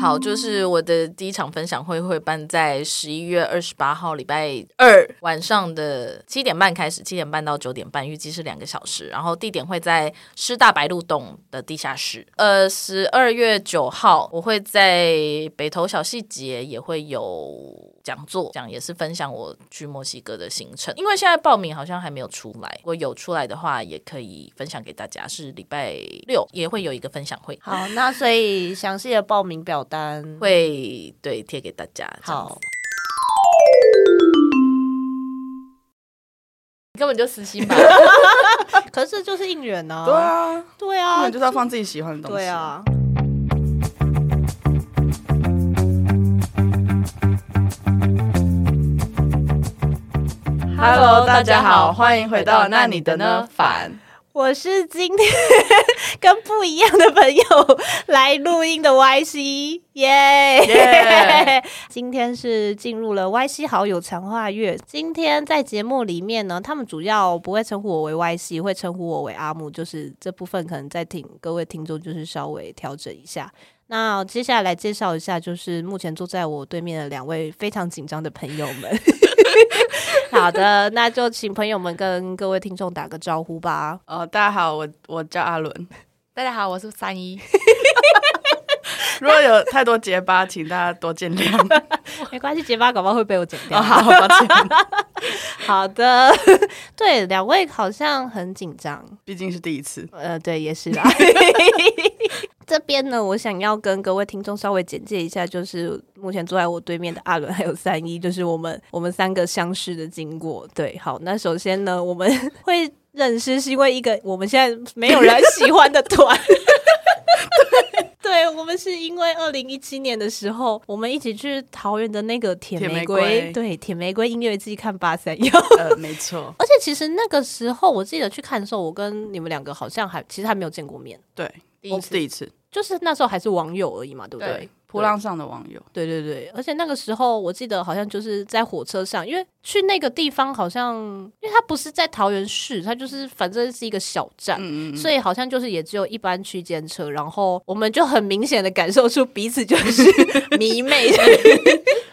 好，就是我的第一场分享会会办在十一月二十八号礼拜二晚上的七点半开始，七点半到九点半，预计是两个小时。然后地点会在师大白鹿洞的地下室。呃，十二月九号我会在北投小细节也会有讲座，讲也是分享我去墨西哥的行程。因为现在报名好像还没有出来，如果有出来的话，也可以分享给大家。是礼拜六也会有一个分享会。好，那所以详细的报名表单会对贴给大家。好，你根本就私心吧？可是就是应援呢？对啊，对啊，就是要放自己喜欢的东西。对啊。Hello，大家好，欢迎回到那你的呢？反。我是今天跟不一样的朋友来录音的 YC，耶、yeah! Yeah! 今天是进入了 YC 好友强化月。今天在节目里面呢，他们主要不会称呼我为 YC，会称呼我为阿木。就是这部分可能在听各位听众就是稍微调整一下。那接下来来介绍一下，就是目前坐在我对面的两位非常紧张的朋友们。好的，那就请朋友们跟各位听众打个招呼吧。哦，大家好，我我叫阿伦。大家好，我是三一。如果有太多结巴，请大家多见谅。没关系，结巴搞不好会被我剪掉。哦、好，抱歉。好的，对，两位好像很紧张，毕竟是第一次。呃，对，也是啦。这边呢，我想要跟各位听众稍微简介一下，就是目前坐在我对面的阿伦还有三一，就是我们我们三个相识的经过。对，好，那首先呢，我们 会认识是因为一个我们现在没有人喜欢的团。对，我们是因为二零一七年的时候，我们一起去桃园的那个铁玫瑰，对，铁玫瑰音乐季看八三幺。呃，没错。而且其实那个时候，我记得去看的时候，我跟你们两个好像还其实还没有见过面。对，第一次，第一次。就是那时候还是网友而已嘛，对不对？对，噗浪上的网友。对对对，而且那个时候我记得好像就是在火车上，因为去那个地方好像，因为它不是在桃园市，它就是反正是一个小站，嗯嗯，所以好像就是也只有一班区间车，然后我们就很明显的感受出彼此就是 迷妹。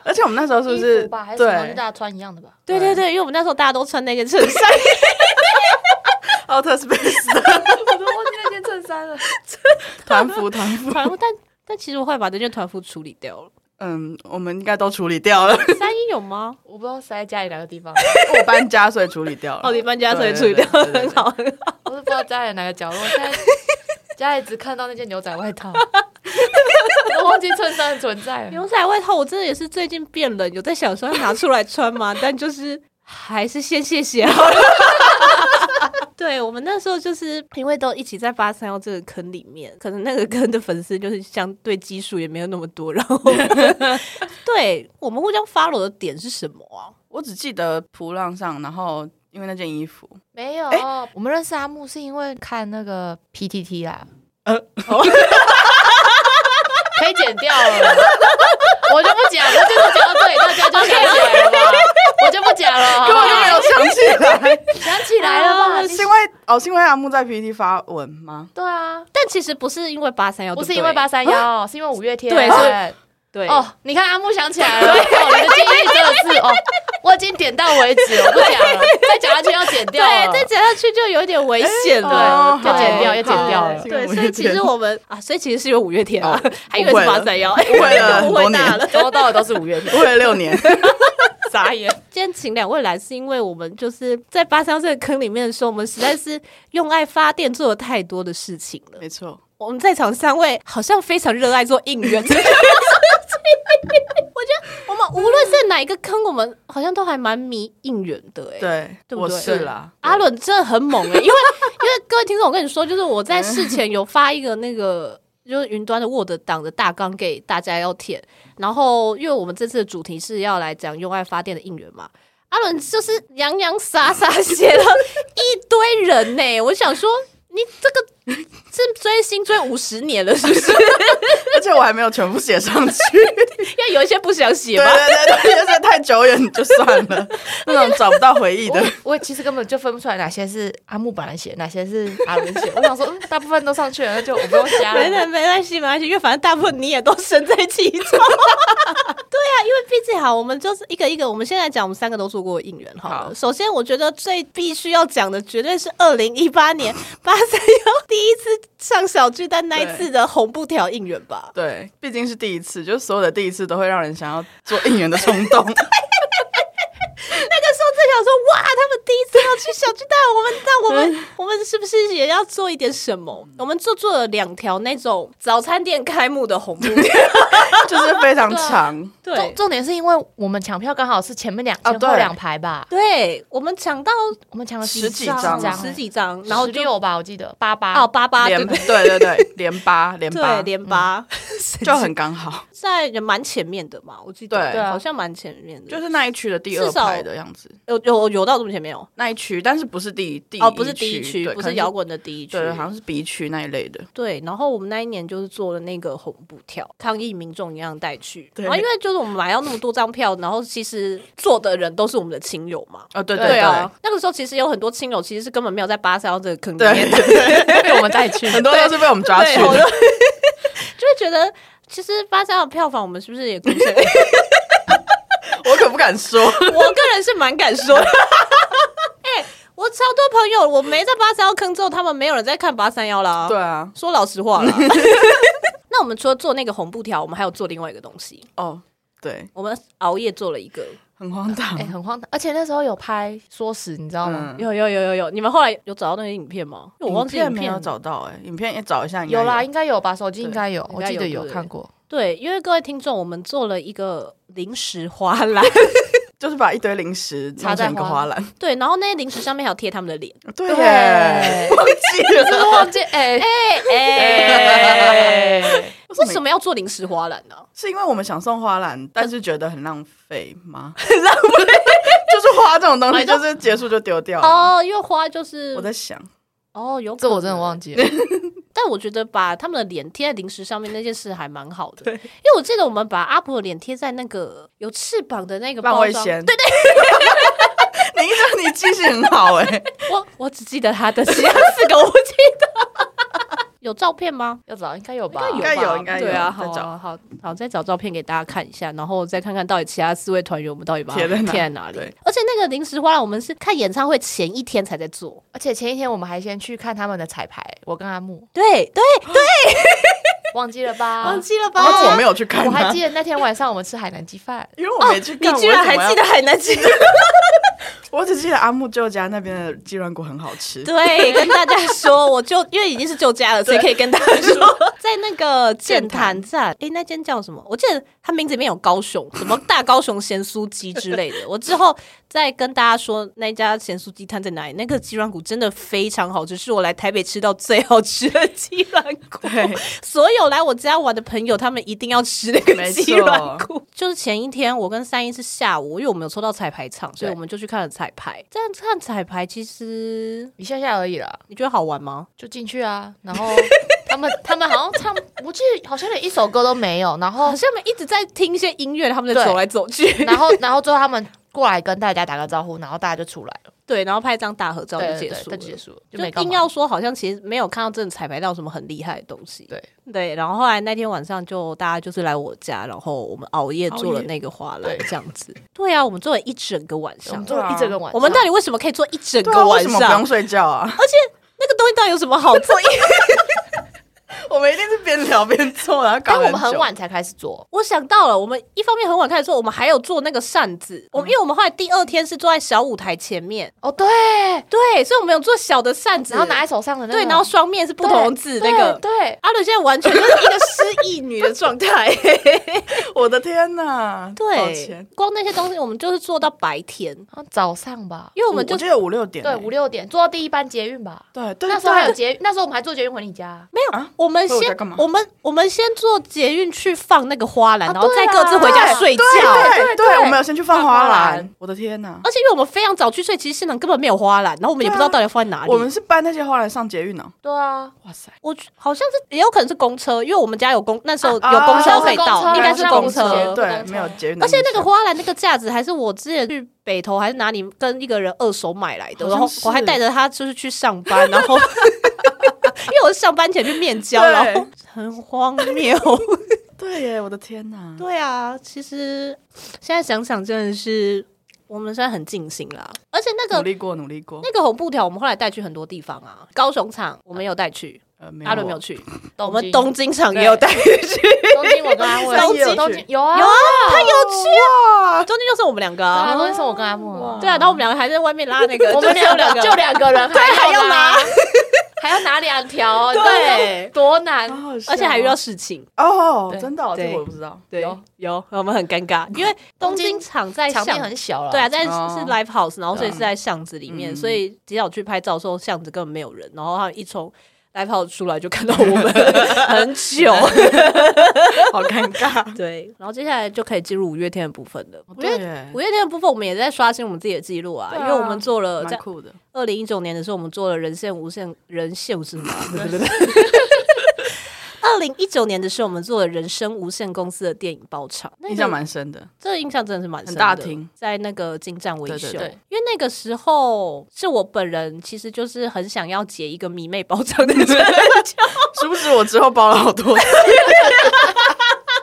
而且我们那时候是不是吧？还是大家穿一样的吧？对对对，因为我们那时候大家都穿那件衬衫。Outer Space 的，我都忘记那件衬衫了。团服，团服，团服，但但其实我会把这件团服处理掉了。嗯，我们应该都处理掉了。三一有吗？我不知道塞在家里哪个地方。我搬家所以处理掉了。哦，你搬家所以处理掉了，很好很好。我是不知道家里哪个角落，现在家里只看到那件牛仔外套，我忘记衬衫的存在。牛仔外套我真的也是最近变冷，有在想说要拿出来穿吗？但就是还是先谢谢好了。对，我们那时候就是因为都一起在八三幺这个坑里面，可能那个坑的粉丝就是相对基数也没有那么多。然后，对我们互相 follow 的点是什么啊？我只记得噗浪上，然后因为那件衣服没有。欸、我们认识阿木是因为看那个 PTT 啦。呃，可以剪掉了，我就不讲了，就是讲到这里，大家就想起来了吧。我就不讲了，根本就没有想起来，想起来了吧？是因为哦，是因为阿木在 PPT 发文吗？对啊，但其实不是因为八三幺，不是因为八三幺，是因为五月天。对对对。哦，你看阿木想起来了，哦，你的记忆真的是哦，我已经点到为止，我不讲了，再讲下去要剪掉，对，再讲下去就有点危险，了，要剪掉，要剪掉了。对，所以其实我们啊，所以其实是因为五月天啊，还以为是八三幺，误会了，误会大了，从头 到尾都是五月天，误会了六年。傻眼！今天请两位来，是因为我们就是在八三个坑里面的时候，我们实在是用爱发电，做了太多的事情了。没错，我们在场三位好像非常热爱做应援。我觉得我们无论在哪一个坑，我们好像都还蛮迷应援的。哎，对，对不对？是啦，阿伦真的很猛哎，因为 因为各位听众，我跟你说，就是我在事前有发一个那个。就是云端的 Word 档的大纲给大家要填，然后因为我们这次的主题是要来讲用爱发电的应援嘛，阿伦就是洋洋洒洒 写了一堆人呢，我想说你这个 是追星追五十年了，是不是？而且我还没有全部写上去，要有一些不想写对吧？对对对，而且太久远就算了，那种找不到回忆的。我我其实根本就分不出来哪些是阿木本来写，哪些是阿伦写。我想说，嗯，大部分都上去了，那就我不用加了。没没没关系，没关系，因为反正大部分你也都身在其中。对啊，因为毕竟好，我们就是一个一个，我们现在讲，我们三个都做过应援好了。好首先，我觉得最必须要讲的，绝对是二零一八年 八三幺第一次上小巨蛋那一次的红布条应援吧。对，毕竟是第一次，就是所有的第一次都会让人想要做应援的冲动。想说，哇，他们第一次要去小巨蛋，我们那我们 我们是不是也要做一点什么？我们就做了两条那种早餐店开幕的红布条。就是非常长，重对。重点是因为我们抢票刚好是前面两哦对。前后两排吧，对，我们抢到我们抢了十几张。张。十几张，然后就六吧，我记得八八。哦八八连对对对。对，连八连八。对连八，就很刚好，在人蛮前面的嘛，我记得。对。好像蛮前面的，就是那一区的第二排的样子。有有有到这么前面哦。那一区，但是不是第第哦，不是第一区，对可能不是摇滚的第一区，对，好像是 B 区那一类的。对。然后我们那一年就是做了那个红布条，抗议民众一样带去。对然后因为就是我们买到那么多张票，然后其实做的人都是我们的亲友嘛。哦，对对对啊，那个时候其实有很多亲友其实是根本没有在八三幺这个坑里对面，对，被我们带去，很多都是被我们抓去对，我就的。就会觉得其实八三幺的票房我们是不是也贡献？我 可不敢说，我个人是蛮敢说的。哎、我超多朋友，我没在八三幺坑之后，他们没有人在看八三幺啦。对，啊，说老实话了。那我们除了做那个红布条，我们还有做另外一个东西。哦，对，我们熬夜做了一个，很荒唐哎、。很荒唐，而且那时候有拍缩时，你知道吗？嗯，有有有有有，你们后来有找到那些影片吗？我忘记影片影片没有。找到，哎，影片也找一下，有啦，应该有吧，手机应该有，我记得有看过。对，因为各位听众，我们做了一个零食花篮，就是把一堆零食插成一个花篮。对，然后那些零食上面还有贴他们的脸。对耶，忘记真的了，忘记哎哎，为什么要做零食花篮呢？是因为我们想送花篮，但是觉得很浪费吗？很浪费，就是花这种东西，就是结束就丢掉了。哦，因为花就是我在想，哦，有可这我真的忘记了。但我觉得把他们的脸贴在零食上面那件事还蛮好的，因为我记得我们把阿婆的脸贴在那个有翅膀的那个包装，对对，你这你记性很好哎，我我只记得他的其他四个我不记得。有照片吗？要找应该有吧？应应该有应该有对啊，好啊，好好再找照片给大家看一下，然后再看看到底其他四位团员我们到底把它贴在哪贴在哪里。而且那个临时花篮，我们是看演唱会前一天才在做。而且前一天我们还先去看他们的彩排，我跟阿木对对对，忘记了吧？忘记了吧？然后我没有去看我还，记得那天晚上我们吃海南鸡饭，因为我没去看，你居然还记得海南鸡？我只记得阿木舅家那边的鸡软骨很好吃。对，跟大家说，我就因为已经是舅家了，所以可以跟大家说，在那个剑潭站，诶，那间叫什么？我记得它名字里面有高雄，什么大高雄咸酥鸡之类的。我之后再跟大家说那家咸酥鸡摊在哪里。那个鸡软骨真的非常好吃，是我来台北吃到最好吃的鸡软骨。对，所有来我家玩的朋友，他们一定要吃那个鸡软骨。就是前一天，我跟三一是下午，因为我们有抽到彩排场，所以我们就去看了彩排。这样看彩排，其实一下下而已啦，你觉得好玩吗？就进去啊。然后 他们他们好像唱，我记得好像连一首歌都没有。然后好像他们一直在听一些音乐，他们在走来走去，然后然后最后他们过来跟大家打个招呼，然后大家就出来了，对，然后拍一张大合照就对对对，结束了就结束了，就就没硬要说，好像其实没有看到真的彩排到什么很厉害的东西。对对，然后后来那天晚上就大家就是来我家，然后我们熬夜做了那个花篮对，这样子。对啊，我们做了一整个晚上我们。做了一整个晚上，我们到底为什么可以做一整个晚上什么不用？睡觉啊？而且那个东西到底有什么好做？我们一定是边聊边做，然后搞但我们很。晚才开始做，我想到了，我们一方面很晚开始做，我们还有做那个扇子。我们因为我们后来第二天是坐在小舞台前面，哦对，对，所以我们有做小的扇子，然后拿在手上的那个，对，然后双面是不同字那个。对，阿伦现在完全就是一个失忆女的状态。我的天哪！抱对，光那些东西我们就是做到白天，早上吧，因为我们就我记得五六点。欸，对五六点做到第一班捷运吧，对对，那时候还有对。捷，那时候我们还坐捷运回你家，没有，啊我们先我们们我们先坐捷运去放那个花篮，然后再各自回家睡觉。对对对，我们要先去放花篮。我的天哪！而且因为我们非常早去睡，其实现场根本没有花篮，然后我们也不知道到底放在哪里。我们是搬那些花篮上捷运呢。对啊，哇塞！我好像是也有可能是公车，因为我们家有公那时候有啊公车可以到，应该是公公车车。对，没有捷运而且那个花篮那个架子还是我之前去北投还是哪里跟一个人二手买来的，然后我还带着他就是去上班，然后因为我是上班前去面交，对然后很荒谬。对耶，我的天哪！对啊，其实现在想想真的是我们现在很尽心啦，而且那个努力过，努力过。那个红布条我们后来带去很多地方啊，高雄场我们有带去，呃，阿伦没有去，我东京们东京场也有带去，东京我跟阿木东京有啊有啊，他有去啊，中间就是我们两个东京是我跟阿木，对啊，然后我们两个还在外面拉那个，我们就两个就两个人，对还要拿，还要拿两条，对，多难而且还遇到事情，哦，真的哦，这我不知道。对有，有，我们很尴尬，因为东京场在场地巷，很小了，对啊，在哦是 live house，然后所以是在巷子里面，嗯所以极早去拍照的时候，巷子根本没有人，然后他们一从 live house 出来就看到我们 很久，好尴尬。对，然后接下来就可以进入五月天的部分了。对，五月天的部分，我们也在刷新我们自己的记录啊，啊因为我们做了在。二零一九年的时候，我们做了人线无限人线是吗？对对对。二零一九年的时候，我们做了人生无限公司的电影包场，那个印象蛮深的。这个印象真的是蛮深的，很大厅。在那个金站维修，因为那个时候是我本人其实就是很想要结一个迷妹包场的人，殊不是我之后包了好多？次，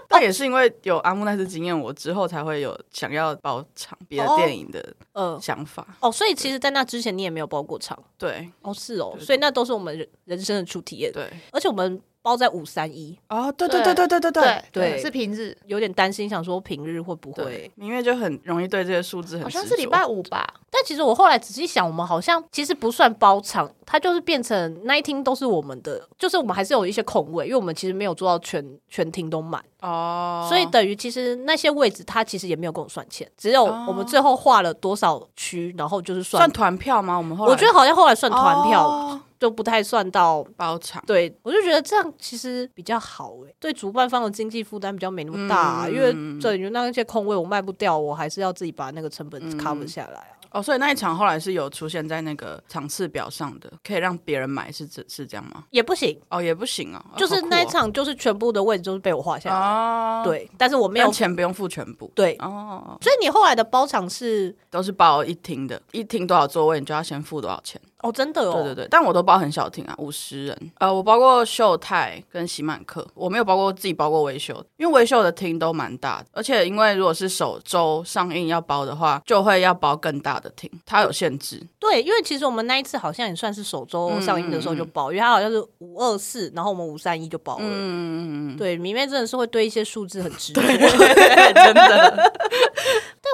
但也是因为有阿木那次经验，我之后才会有想要包场别的电影的呃，想法。哦，所以其实，在那之前你也没有包过场，对。哦，是哦，所以那都是我们人人生的初体验，对，而且我们包在五三一，啊，对对对对对对对对。对是平日，有点担心，想说平日会不会。对，，明月就很容易对这些数字很执着。好像是礼拜五吧，但其实我后来仔细想，我们好像其实不算包场，它就是变成那一厅都是我们的，就是我们还是有一些空位，因为我们其实没有做到全全厅都满，哦，所以等于其实那些位置他其实也没有跟我算钱，只有哦我们最后画了多少区，然后就是算。算团票吗？我们后来我觉得好像后来算团票、哦就不太算到。包场，对，我就觉得这样其实比较好诶、对主办方的经济负担比较没那么大、啊，嗯因为等于那些空位我卖不掉，我还是要自己把那个成本嗯 cover 下来啊。哦，所以那一场后来是有出现在那个场次表上的，可以让别人买，是这是这样吗？也不行，哦，也不行啊，哦就是那一场就是全部的位置都是被我画下来，哦，对，但是我没有但钱不用付全部，对，哦，所以你后来的包场是都是包一厅的，一厅多少座位，你就要先付多少钱。哦，真的哦，对对对，但我都包很小厅啊，五十人。呃，我包过秀泰跟喜满客，我没有包过自己包过微秀，因为微秀的厅都蛮大的，而且因为如果是首周上映要包的话，就会要包更大的厅，它有限制。对，因为其实我们那一次好像也算是首周上映的时候就包，因为它好像是五二四，然后我们五三一就包了。嗯嗯嗯，对，迷妹真的是会对一些数字很执着，真的。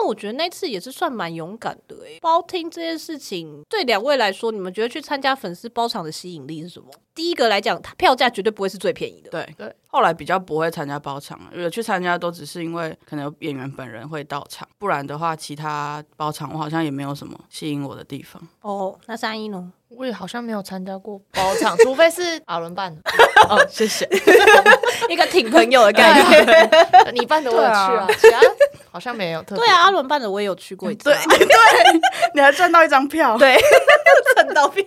但我觉得那次也是算蛮勇敢的诶。包厅这件事情，对两位来说，你们觉得去参加粉丝包场的吸引力是什么？第一个来讲，它票价绝对不会是最便宜的。对对，后来比较不会参加包场了，有去参加都只是因为可能有演员本人会到场，不然的话，其他包场我好像也没有什么吸引我的地方。哦，那三一呢？我也好像没有参加过包场，除非是阿伦办的，哦，谢谢。一个挺朋友的概念。对你办的我有去啊，其他好像没有特别。对啊，阿伦办的我也有去过一次、啊。对对，你还赚到一张票，对，赚到票。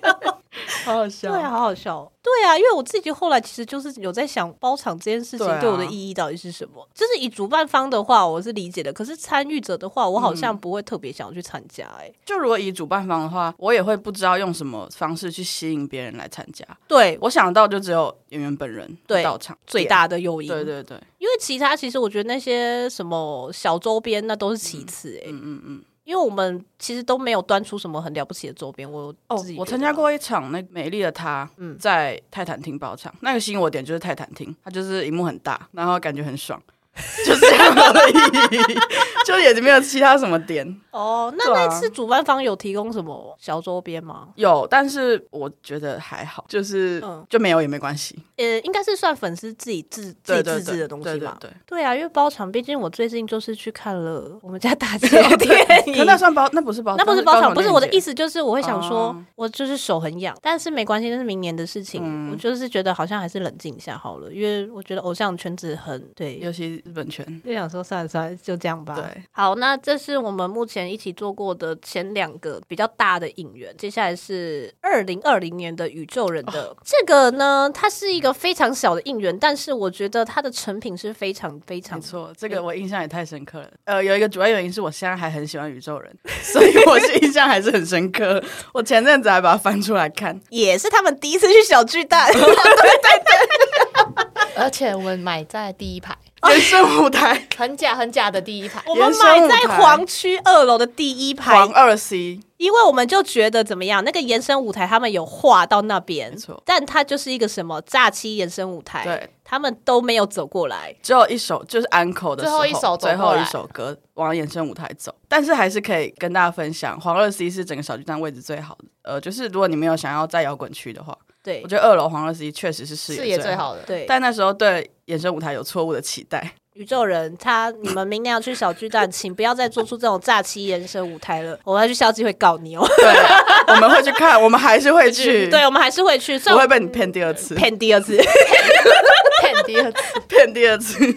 好好笑。对啊，好好笑哦。对啊，因为我自己后来其实就是有在想包场这件事情对我的意义到底是什么。就是以主办方的话，我是理解的，可是参与者的话，我好像不会特别想要去参加、欸。哎、就如果以主办方的话，我也会不知道用什么方式去吸引别人来参加。对，我想到就只有演员本人对到场最。大的诱因。对对对，因为其他其实我觉得那些什么小周边那都是其次、欸。哎、嗯嗯嗯。因为我们其实都没有端出什么很了不起的周边。我哦，我参加过一场那美丽的她，嗯嗯，在泰坦厅包场，那个吸引我点就是泰坦厅，它就是荧幕很大，然后感觉很爽。就这样而已，就也没有其他什么点。哦，那那次主办方有提供什么小周边吗？有，但是我觉得还好，就是、嗯、就没有也没关系。呃，应该是算粉丝自己自自己自制的东西吧？对对对，对啊，因为包场，毕竟我最近就是去看了我们家大姐 的电影，那算包？那不是包？那不是包场？不是我的意思，就是我会想说，哦、我就是手很痒，但是没关系，那是明年的事情。嗯、我就是觉得好像还是冷静一下好了，因为我觉得偶像圈子很对，尤其日本圈，就想说算了算了，就这样吧。对，好，那这是我们目前一起做过的前两个比较大的应援，接下来是二零二零年的宇宙人的、哦、这个呢，它是一个非常小的应援，但是我觉得它的成品是非常非常没错，这个我印象也太深刻了。呃，有一个主要原因是我现在还很喜欢宇宙人，所以我是印象还是很深刻。我前阵子还把它翻出来看，也是他们第一次去小巨蛋，对 对对，而且我们买在第一排。延伸舞台。很假很假的第一排，我们买在黄区二楼的第一排，黄二 C，因为我们就觉得怎么样，那个延伸舞台他们有画到那边，错，但它就是一个什么假期延伸舞台，对，他们都没有走过来，只有一首就是安可的时候，最后一首最后一首歌往延伸舞台走，但是还是可以跟大家分享，黄二 C 是整个小巨蛋位置最好的，呃，就是如果你没有想要在摇滚区的话。对，我觉得二楼黄二 C 确实是视野最好的。对，但那时候对延伸舞台有错误的期待。宇宙人，他你们明年要去小巨蛋，请不要再做出这种诈欺延伸舞台了。我们要去校际会告你哦。对，我们会去看，我们还是会去。对，我们还是会去，不会被你 骗第二次，骗第二次，骗第二次，骗第二次。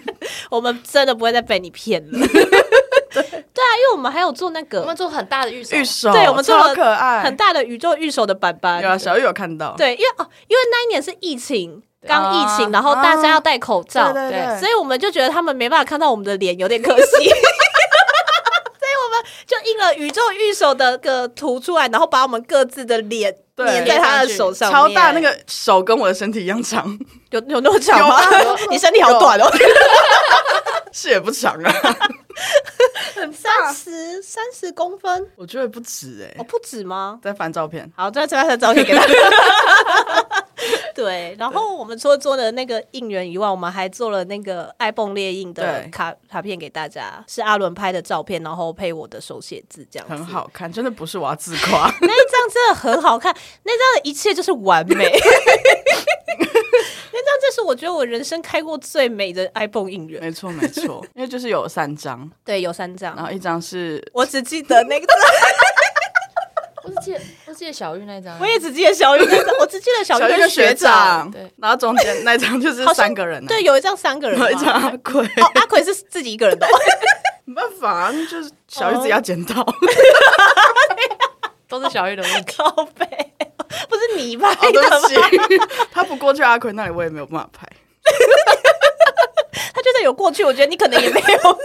我们真的不会再被你骗了。对对啊，因为我们还有做那个，我们做很大的预手，预手，对，我们做了可爱很大的宇宙预手的板板。有啊，小玉有看到。对，因为哦，因为那一年是疫情，刚疫情，然后大家要戴口罩，对，所以我们就觉得他们没办法看到我们的脸，有点可惜，所以我们就印了宇宙御手的个图出来，然后把我们各自的脸粘在他的手上，超大，那个手跟我的身体一样长，有有那么长吗？你身体好短哦，是也不长啊。三十三十公分，我觉得不止哎、欸，哦不止吗？再翻照片，好，再再翻照片给他。对，然后我们除了做的那个应援以外，我们还做了那个爱蹦列印的卡卡片给大家，是阿伦拍的照片，然后配我的手写字，这样子。很好看，真的不是我要自夸，那一张真的很好看，那张的一切就是完美。那张这是我觉得我人生开过最美的 iPhone 应援，没错没错，因为就是有三张，对，有三张，然后一张是我只记得那个，我只记得我只记得小玉那张，我也只记得小玉那张，我只记得小玉跟学长，对，然后中间那张就是三个人，对，有一张三个人，有一张阿奎，哦，阿奎是自己一个人的，没办法，就是小玉自己要捡到，都是小玉的问题，靠北。不是你拍的吗？哦、对不起，他不过去阿奎那里，我也没有办法拍。他就算有过去，我觉得你可能也没有。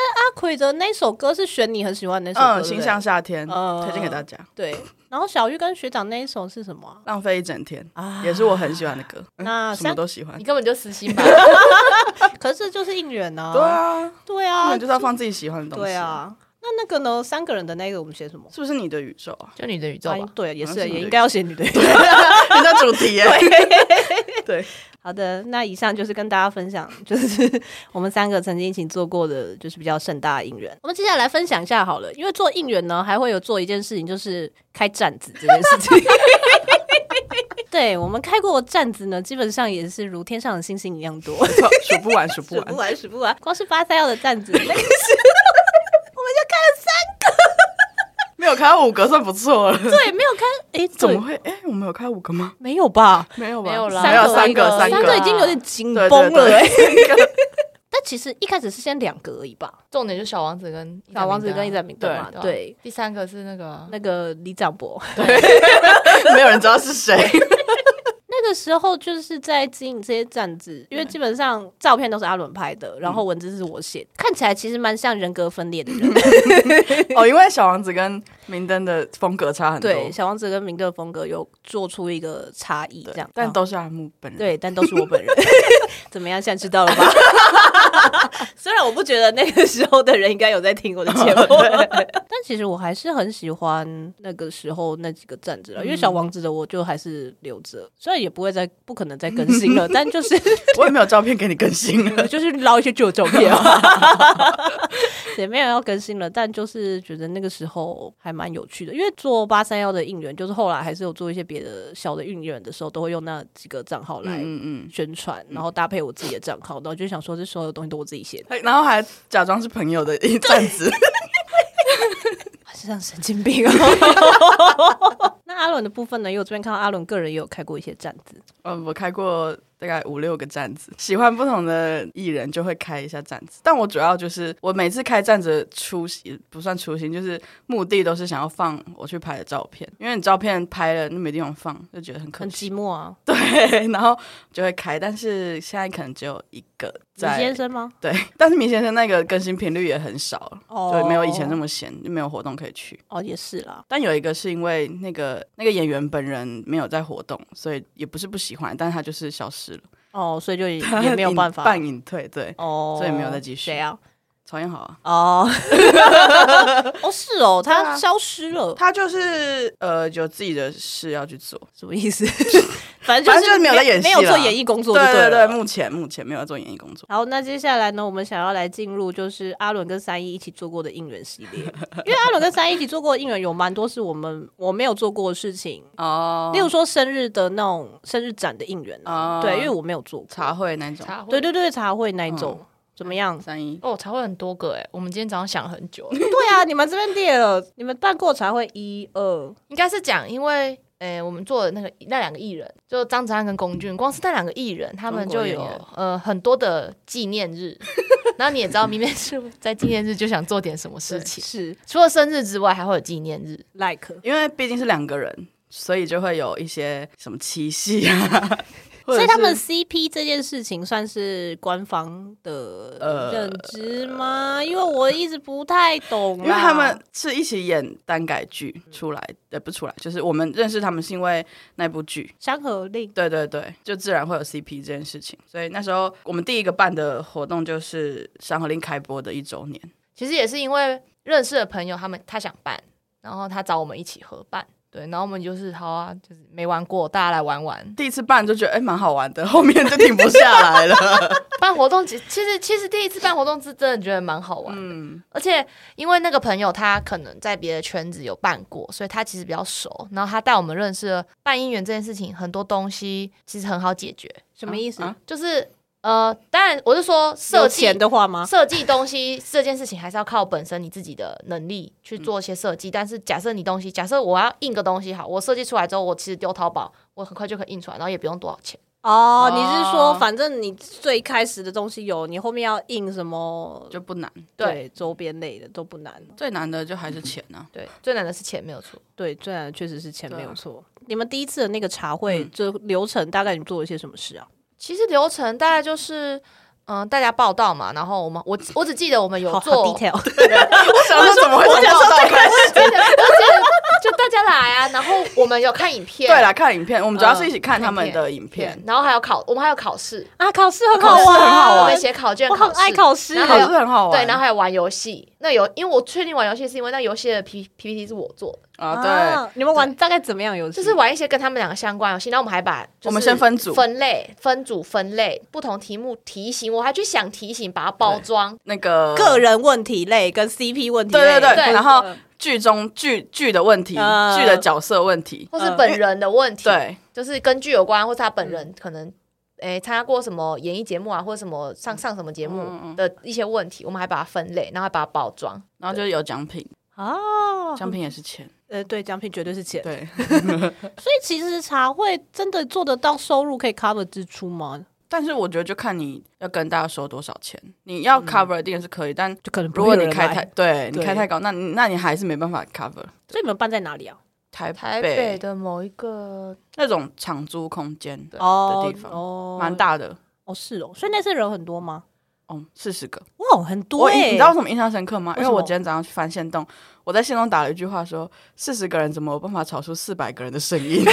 但阿奎的那首歌是选你很喜欢的那首歌，嗯，心向夏天，嗯、推荐给大家。对，然后小玉跟学长那一首是什么、啊？浪费一整天啊，也是我很喜欢的歌。那、嗯、什么都喜欢，你根本就死心吧？可是就是应援呢？对啊，对啊，就是要放自己喜欢的东西。对啊。那那个呢？三个人的那个我们写什么？是不是你的宇宙啊？就你的宇宙吧。对，也是，也应该要写你的宇宙。你的主题耶。对，好的。那以上就是跟大家分享，就是我们三个曾经一起做过的，就是比较盛大的应援。我们接下来分享一下好了，因为做应援呢，还会有做一件事情，就是开站子这件事情。对，我们开过的站子呢，基本上也是如天上的星星一样多，数不完，数不完，数不完，数不完。光是八三幺的站子，那个是。我们就开了三个，没有开五个算不错了。对，没有开，哎，怎么会？哎，我们有开五个吗？没有吧？没有吧？没有啦，没有三个，三个已经有点紧绷了。哎，但其实一开始是先两个而已吧。重点就小王子跟小王子跟伊泽明对嘛？对，第三个是那个那个李长博，对，没有人知道是谁。那个时候就是在经营这些站子，因为基本上照片都是阿伦拍的，然后文字是我写，看起来其实蛮像人格分裂的人。哦，因为小王子跟明灯的风格差很多。对，小王子跟明灯的风格有做出一个差异，这样，但都是阿木本人。对，但都是我本人。怎么样？现在知道了吧？虽然我不觉得那个时候的人应该有在听我的节目，其实我还是很喜欢那个时候那几个站子了，嗯、因为小王子的我就还是留着，虽然也不会再不可能再更新了，但就是我也没有照片给你更新了，就是捞一些旧照片啊，也没有要更新了，但就是觉得那个时候还蛮有趣的，因为做八三幺的应援，就是后来还是有做一些别的小的应援的时候，都会用那几个账号来嗯嗯宣传，然后搭配我自己的账号，然后就想说这所有的东西都我自己写的，然后还假装是朋友的一站子。像神经病哦。那阿伦的部分呢？因为我这边看到阿伦个人也有开过一些站子。嗯，我开过大概五六个站子，喜欢不同的艺人就会开一下站子。但我主要就是我每次开站子初心不算初心，就是目的都是想要放我去拍的照片，因为你照片拍了，你没地方放，就觉得很可惜，很寂寞啊。对，然后就会开，但是现在可能只有一个。米先生吗？对，但是米先生那个更新频率也很少，对，没有以前那么闲，就没有活动可以去。哦，也是啦。但有一个是因为那个那个演员本人没有在活动，所以也不是不喜欢，但是他就是消失了。哦，所以就也 没有办法半隐退，对，哦，所以没有再继续。谁啊？曹彦豪啊？哦，哦，是哦，他消失了，他就是呃，有自己的事要去做，什么意思？反正就是没有在演戏，没有做演艺工作。对对对，目前目前没有做演艺工作。好，那接下来呢，我们想要来进入就是阿伦跟三一一起做过的应援系列，因为阿伦跟三一一起做过的应援有蛮多是我们我没有做过的事情。哦，例如说生日的那种生日展的应援哦，对，因为我没有做过。茶会那种，对对对，茶会那种怎么样？三一哦，茶会很多个哎，我们今天早上想了很久。对啊，你们这边列了，你们办过茶会一二，应该是讲因为。诶、欸，我们做的那个那两个艺人，就张子安跟龚俊，光是那两个艺人，他们就有呃很多的纪念日。然后你也知道，明明是在纪念日就想做点什么事情，是除了生日之外，还会有纪念日，like，因为毕竟是两个人，所以就会有一些什么七夕啊。所以他们 CP 这件事情算是官方的认知吗？呃、因为我一直不太懂。因为他们是一起演单改剧出来的，不出来，就是我们认识他们是因为那部剧《山河令》。对对对，就自然会有 CP 这件事情。所以那时候我们第一个办的活动就是《山河令》开播的一周年。其实也是因为认识的朋友，他们他想办，然后他找我们一起合办。对，然后我们就是好啊，就是没玩过，大家来玩玩。第一次办就觉得哎，蛮好玩的，后面就停不下来了。办活动其实其实其实第一次办活动是真的觉得蛮好玩的，嗯，而且因为那个朋友他可能在别的圈子有办过，所以他其实比较熟。然后他带我们认识了办姻缘这件事情，很多东西其实很好解决。什么意思？啊、就是。呃，当然，我是说设计的话吗？设计东西这件事情还是要靠本身你自己的能力去做一些设计。嗯、但是假设你东西，假设我要印个东西，好，我设计出来之后，我其实丢淘宝，我很快就可以印出来，然后也不用多少钱。哦，你是说，反正你最开始的东西有，你后面要印什么就不难。对，周边类的都不难。最难的就还是钱呢、啊。对，最难的是钱，没有错。对，最难的确实是钱，没有错。啊、你们第一次的那个茶会，就流程大概你做了些什么事啊？其实流程大概就是。嗯，大家报道嘛，然后我们我我只记得我们有做 detail，我想说怎么会从报道？开始？就大家来啊，然后我们有看影片，对啦，看影片，我们主要是一起看他们的影片，然后还有考，我们还有考试。啊，考试很好玩，很好玩，我们写考卷，考爱考试，考试很好玩，对，然后还有玩游戏。那游，因为我确定玩游戏是因为那游戏的 P P P T 是我做的。啊，对，你们玩大概怎么样游戏？就是玩一些跟他们两个相关游戏，然后我们还把我们先分组、分类、分组、分类，不同题目题型，我还去想题型，把它包装。那个个人问题类跟 C P 问题，对对对，然后剧中剧剧的问题、剧的角色问题，或是本人的问题，对，就是跟剧有关，或是他本人可能。诶，参加过什么演艺节目啊，或者什么上上什么节目的一些问题，我们还把它分类，然后还把它包装，然后就有奖品哦，奖品也是钱，呃，对，奖品绝对是钱，对 所以其实茶会真的做得到收入可以 cover 支出吗？但是我觉得就看你要跟大家收多少钱，你要 cover 一定是可以，嗯、但就可能如果你开太对，你开太高，那那你还是没办法 cover。所以你们办在哪里啊？台台北的某一个那种长租空间的的地方，哦，蛮大的。哦，是哦，所以那次人很多吗？哦，四十个，哇，很多哎！你知道为什么印象深刻吗？因为我今天早上去翻线动，我在线动打了一句话说：四十个人怎么有办法吵出四百个人的声音？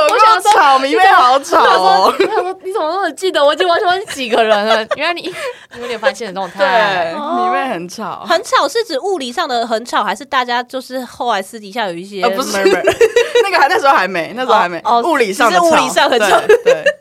我想说，吵，明妹好吵哦。我想说，你怎么那么记得？我已经完全忘记几个人了。原来你你有点发现这种态。对，迷妹很吵，很吵是指物理上的很吵，还是大家就是后来私底下有一些？不是，那个还那时候还没，那时候还没。哦，物理上的物理上很吵，对。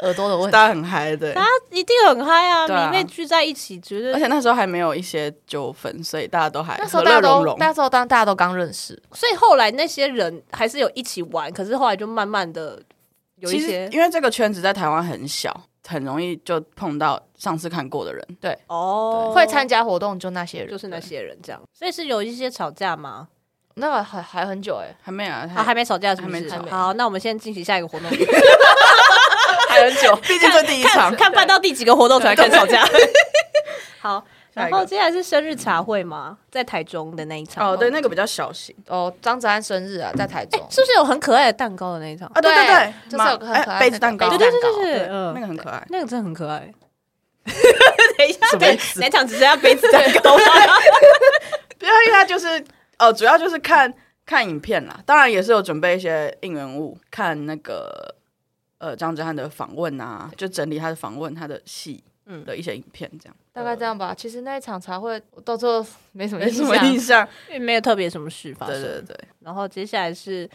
耳朵的问题，大家很嗨，对，大家一定很嗨啊！迷妹聚在一起，觉得而且那时候还没有一些纠纷，所以大家都还那时候大家都那时候当大家都刚认识，所以后来那些人还是有一起玩，可是后来就慢慢的有一些，因为这个圈子在台湾很小，很容易就碰到上次看过的人，对哦，会参加活动就那些人，就是那些人这样，所以是有一些吵架吗？那个还还很久哎，还没啊，还没吵架，还没吵。好，那我们先进行下一个活动。还很久，毕竟这第一场，看办到第几个活动才开始吵架。好，然后接下来是生日茶会吗？在台中的那一场。哦，对，那个比较小型。哦，张子安生日啊，在台中，是不是有很可爱的蛋糕的那一场？啊，对对对，就是有个很可爱杯子蛋糕，对对对对，嗯，那个很可爱，那个真的很可爱。等一下，对，哪场只剩下杯子蛋糕吗？不要，因为他就是哦，主要就是看。看影片啦，当然也是有准备一些应援物，看那个呃张哲瀚的访问啊，就整理他的访问，他的戏嗯的一些影片，这样大概这样吧。其实那一场茶会，我到最后没什么印象，因为没有特别什么事发生。对对对。然后接下来是，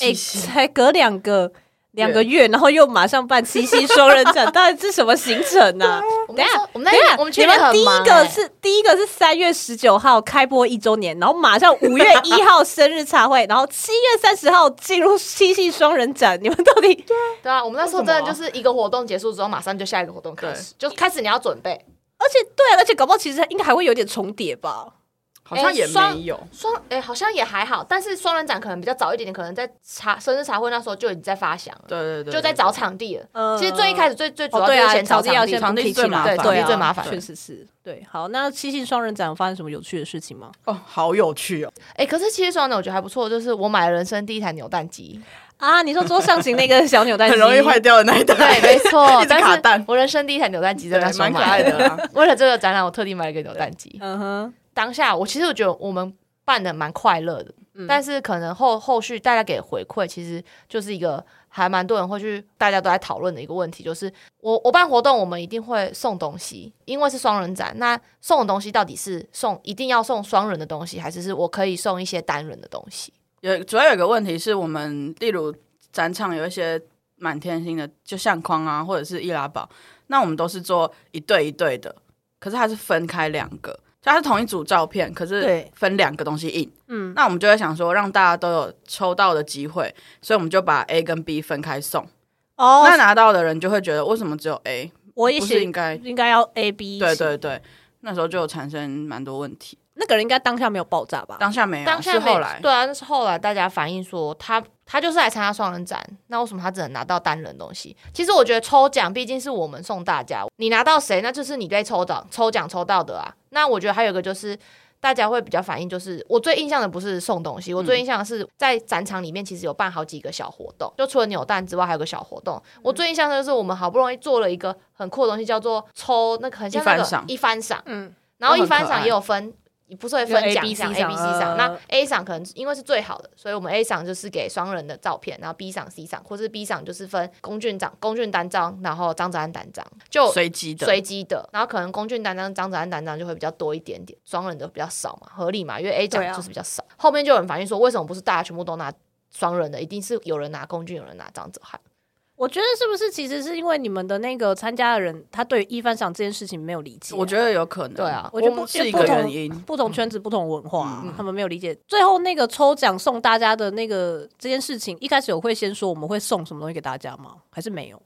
哎，才隔两个。两个月，然后又马上办七夕双人展，到底是什么行程呢？等下，我们等下，我们你们第一个是第一个是三月十九号开播一周年，然后马上五月一号生日茶会，然后七月三十号进入七夕双人展，你们到底对啊？我们那时候真的就是一个活动结束之后，马上就下一个活动开始，就开始你要准备，而且对，啊而且搞不好其实应该还会有点重叠吧。好像也没有双哎，好像也还好，但是双人展可能比较早一点点，可能在茶生日茶会那时候就已经在发响了，对对对，就在找场地了。其实最一开始最最主要就是先找场地，场地最麻烦，场地最麻烦，确实是。对，好，那七夕双人展有发生什么有趣的事情吗？哦，好有趣哦！哎，可是七夕双人展我觉得还不错，就是我买了人生第一台扭蛋机啊！你说桌上型那个小扭蛋机，很容易坏掉的那一台，对，没错，一直卡蛋。我人生第一台扭蛋机在那时候买的，为了这个展览，我特地买了一个扭蛋机。嗯哼。当下我其实我觉得我们办的蛮快乐的，嗯、但是可能后后续大家给回馈，其实就是一个还蛮多人会去，大家都在讨论的一个问题，就是我我办活动，我们一定会送东西，因为是双人展，那送的东西到底是送一定要送双人的东西，还是是我可以送一些单人的东西？有主要有一个问题是我们例如展场有一些满天星的，就相框啊，或者是易拉宝，那我们都是做一对一对的，可是它是分开两个。它是同一组照片，可是分两个东西印。嗯，那我们就会想说，让大家都有抽到的机会，所以我们就把 A 跟 B 分开送。哦，那拿到的人就会觉得，为什么只有 A？我也是应该应该要 A B。对对对，那时候就产生蛮多问题。那个人应该当下没有爆炸吧？当下没有，当下是后来。对啊，那是后来大家反映说他。他就是来参加双人展，那为什么他只能拿到单人东西？其实我觉得抽奖毕竟是我们送大家，你拿到谁，那就是你被抽奖抽奖抽到的啊。那我觉得还有一个就是，大家会比较反映，就是我最印象的不是送东西，我最印象的是在展场里面其实有办好几个小活动，就除了扭蛋之外，还有个小活动。我最印象的就是我们好不容易做了一个很酷的东西，叫做抽那个很像那个一番赏，嗯，然后一番赏也有分。你不是会分奖项 A、B、C 赏，那 A 赏可能因为是最好的，所以我们 A 赏就是给双人的照片，然后 B 赏、C 赏，或是 B 赏就是分龚俊长、龚俊单张，然后张子安单张，就随机的，随机的，然后可能龚俊单张、张子安单张就会比较多一点点，双人的比较少嘛，合理嘛，因为 A 奖就是比较少。啊、后面就有人反映说，为什么不是大家全部都拿双人的，一定是有人拿龚俊，有人拿张子涵。我觉得是不是其实是因为你们的那个参加的人，他对一番赏这件事情没有理解？我觉得有可能。对啊，我觉得是一个原因。不同圈子、不同文化，他们没有理解。最后那个抽奖送大家的那个这件事情，一开始有会先说我们会送什么东西给大家吗？还是没有？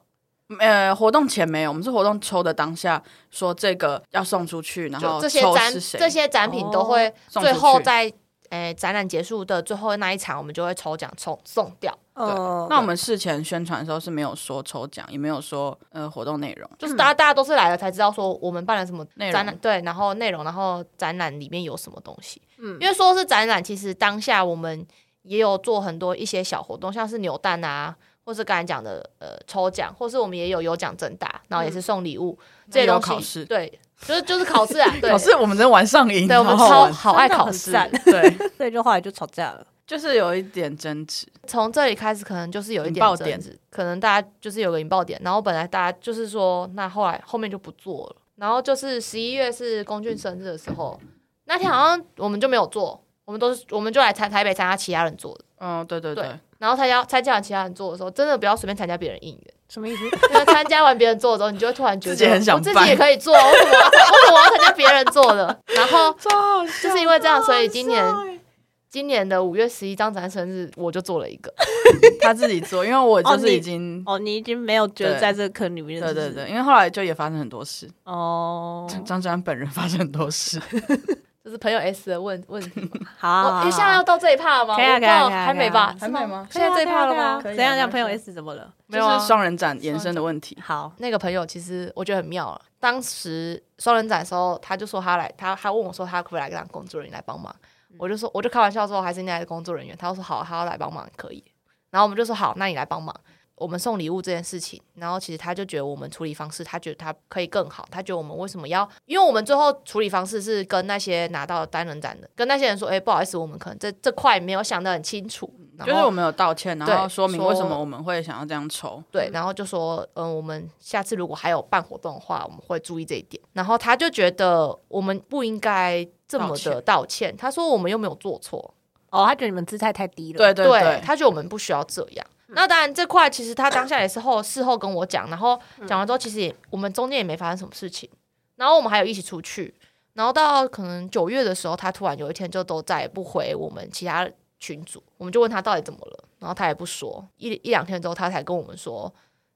呃，活动前没有，我们是活动抽的当下说这个要送出去，然后这些展？这些展品都会最后在。诶，展览结束的最后那一场，我们就会抽奖抽送掉。对，那我们事前宣传的时候是没有说抽奖，也没有说呃活动内容，就是大家大家都是来了才知道说我们办了什么展览，对，然后内容，然后展览里面有什么东西。嗯，因为说是展览，其实当下我们也有做很多一些小活动，像是扭蛋啊，或是刚才讲的呃抽奖，或是我们也有有奖征答，然后也是送礼物这些东西。对。就是就是考试啊，对，考试我们真玩上瘾，对，我们超好爱考试，对，所以就后来就吵架了，就是有一点争执。从这里开始，可能就是有一点爆点争执，可能大家就是有个引爆点。然后本来大家就是说，那后来后面就不做了。然后就是十一月是龚俊生日的时候，那天好像我们就没有做，我们都是我们就来台台北参加其他人做的。嗯，对对对。对然后参加参加完其他人做的时候，真的不要随便参加别人应援。什么意思？因为参加完别人做的时候，你就会突然觉得自己很想我自己也可以做，为什么 我为什么要参加别人做的？然后就是因为这样，所以今年今年的五月十一张展生日，我就做了一个，他自己做，因为我就是已经哦，你已经没有觉得在这个坑里面，对对对，因为后来就也发生很多事哦，张张本人发生很多事。这是朋友 S 的问问题？好，你现在要到这一趴了吗？可以啊，可以啊，还没吧？还没吗？现在这一趴了吗？怎样？这样朋友 S 怎么了？没有啊，双人展延伸的问题。好，那个朋友其实我觉得很妙了。当时双人展的时候，他就说他来，他他问我说他可不可以来当工作人员来帮忙。我就说，我就开玩笑说还是你来的工作人员。他就说好，他要来帮忙可以。然后我们就说好，那你来帮忙。我们送礼物这件事情，然后其实他就觉得我们处理方式，他觉得他可以更好。他觉得我们为什么要？因为我们最后处理方式是跟那些拿到单人展的，跟那些人说，哎，不好意思，我们可能这这块没有想得很清楚。就是我们有道歉，然后说明为什么我们会想要这样抽。对，然后就说，嗯，我们下次如果还有办活动的话，我们会注意这一点。然后他就觉得我们不应该这么的道歉。他说我们又没有做错。哦，他觉得你们姿态太低了。对对对，他觉得我们不需要这样。那当然，这块其实他当下也是后事后跟我讲，然后讲完之后，其实也我们中间也没发生什么事情。然后我们还有一起出去，然后到可能九月的时候，他突然有一天就都再也不回我们其他群组，我们就问他到底怎么了，然后他也不说。一一两天之后，他才跟我们说，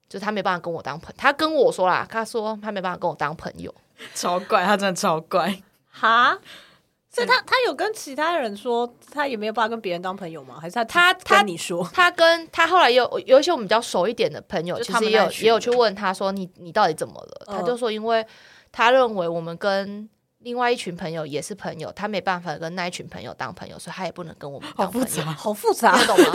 就他没办法跟我当朋友，他跟我说啦，他说他没办法跟我当朋友，超怪，他真的超怪，哈。所以他他有跟其他人说他也没有办法跟别人当朋友吗？还是他他你说他跟他后来有有一些我们比较熟一点的朋友，其实也有也有去问他说，你你到底怎么了？他就说因为他认为我们跟另外一群朋友也是朋友，他没办法跟那一群朋友当朋友，所以他也不能跟我们当朋友。好复杂，你懂 吗？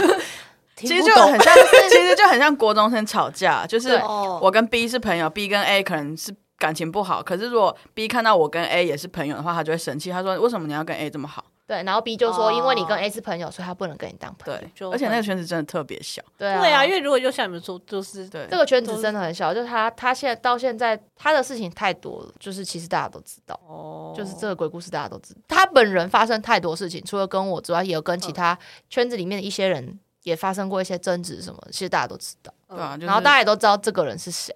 其实就很像，其实就很像国中生吵架，就是我跟 B 是朋友，B 跟 A 可能是。感情不好，可是如果 B 看到我跟 A 也是朋友的话，他就会生气。他说：“为什么你要跟 A 这么好？”对，然后 B 就说：“因为你跟 A 是朋友，所以他不能跟你当朋友。”对，而且那个圈子真的特别小。对啊，对啊，因为如果就像你们说，就是对这个圈子真的很小，就是他他现在到现在他的事情太多了，就是其实大家都知道，哦，就是这个鬼故事大家都知道。他本人发生太多事情，除了跟我之外，也有跟其他圈子里面的一些人也发生过一些争执什么，其实大家都知道。对啊，然后大家也都知道这个人是谁。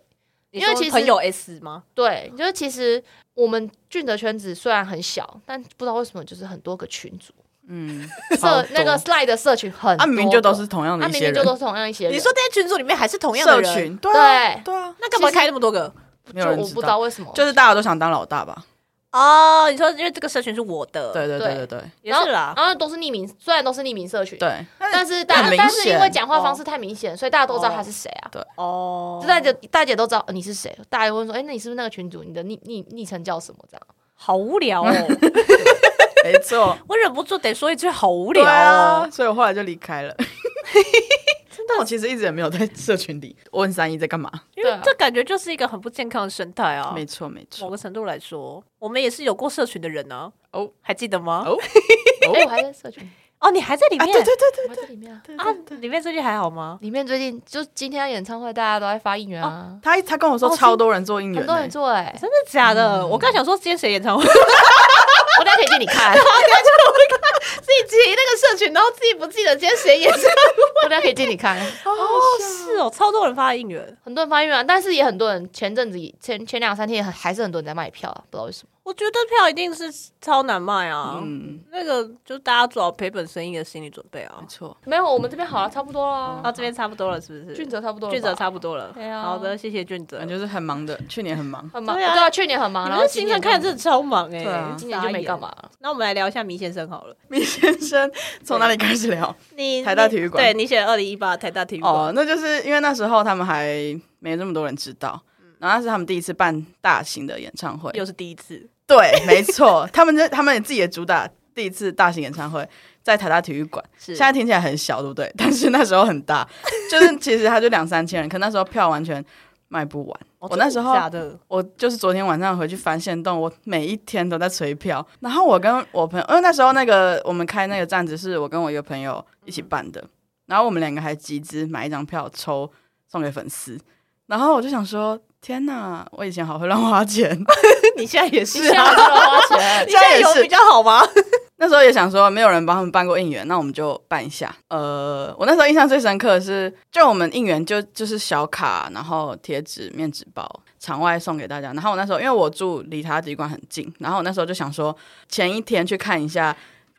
因为其实朋友 S 吗？对，就是其实我们俊的圈子虽然很小，但不知道为什么就是很多个群组，嗯，社那个 Slide 的社群很多，明明就都是同样的，明明就都是同样一些人。你说这些群组里面还是同样的人？社群对对啊，那干嘛开那么多个？就我不知道为什么，就是大家都想当老大吧。哦，你说因为这个社群是我的，对对对对对，也是啦。然后都是匿名，虽然都是匿名社群，对，但是大但是因为讲话方式太明显，所以大家都知道他是谁啊。对。哦，就大家大家都知道你是谁，大家会说，哎，那你是不是那个群主？你的昵昵昵称叫什么？这样。好无聊哦。没错，我忍不住得说一句好无聊啊，所以我后来就离开了。但我其实一直也没有在 社群里问三一在干嘛，因为这感觉就是一个很不健康的生态啊。没错没错，某个程度来说，我们也是有过社群的人呢。哦，还记得吗？哦，我还在社群。哦，你还在里面？对对对对，还在里面啊。啊，里面最近还好吗？里面最近就今天演唱会，大家都在发应援啊。他他跟我说超多人做应援，很多人做哎，真的假的？我刚想说今天谁演唱会，我等下可以借你看。然后等下就我看自己记那个社群，然后自己不记得今天谁演唱会，我等下可以借你看。哦，是哦，超多人发应援，很多人发应援，但是也很多人前阵子前前两三天还是很多人在卖票啊，不知道为什么。我觉得票一定是超难卖啊！嗯，那个就大家做好赔本生意的心理准备啊。没错，没有，我们这边好了，差不多了。啊，这边差不多了，是不是？俊哲差不多，俊哲差不多了。对啊，好的，谢谢俊哲。就是很忙的，去年很忙，很忙。对啊，去年很忙，然后新生看着真的超忙哎。今年就没干嘛。那我们来聊一下米先生好了。米先生从哪里开始聊？你台大体育馆。对，你写二零一八台大体育馆。哦，那就是因为那时候他们还没那么多人知道，然后那是他们第一次办大型的演唱会，又是第一次。对，没错，他们这他们自己也主打第一次大型演唱会，在台大体育馆。是，现在听起来很小，对不对？但是那时候很大，就是其实他就两三千人，可那时候票完全卖不完。哦、我那时候假的，我就是昨天晚上回去翻线动，我每一天都在催票。然后我跟我朋友，因为那时候那个我们开那个站子是我跟我一个朋友一起办的，嗯、然后我们两个还集资买一张票抽送给粉丝。然后我就想说，天哪，我以前好会乱花钱，你现在也是啊，乱花现在有比较好吗？那时候也想说，没有人帮他们办过应援，那我们就办一下。呃，我那时候印象最深刻的是，就我们应援就就是小卡，然后贴纸、面纸包，场外送给大家。然后我那时候因为我住离他的地方很近，然后我那时候就想说，前一天去看一下，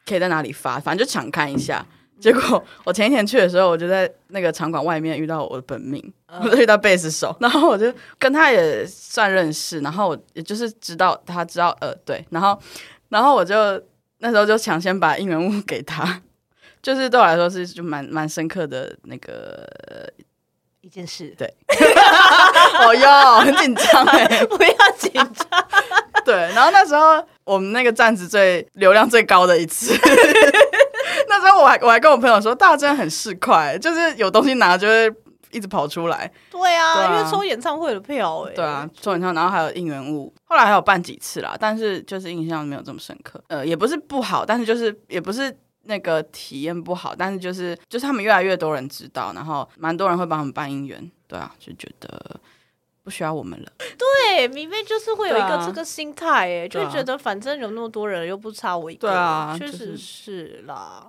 可以在哪里发，反正就抢看一下。结果我前一天去的时候，我就在那个场馆外面遇到我的本命，我 就遇到贝斯手，然后我就跟他也算认识，然后也就是知道他知道呃对，然后然后我就。那时候就抢先把应援物给他，就是对我来说是就蛮蛮深刻的那个一件事。对，哦哟，很紧张哎，不要紧张。对，然后那时候我们那个站子最流量最高的一次，那时候我还我还跟我朋友说，大家真的很市侩，就是有东西拿就会。一直跑出来，对啊，因为抽演唱会的票哎、欸，对啊，抽演唱会，然后还有应援物，后来还有办几次啦，但是就是印象没有这么深刻，呃，也不是不好，但是就是也不是那个体验不好，但是就是就是他们越来越多人知道，然后蛮多人会帮他们办应援，对啊，就觉得不需要我们了。对，迷妹就是会有一个这个心态哎、欸，啊、就觉得反正有那么多人又不差我一个，对啊，确实是啦。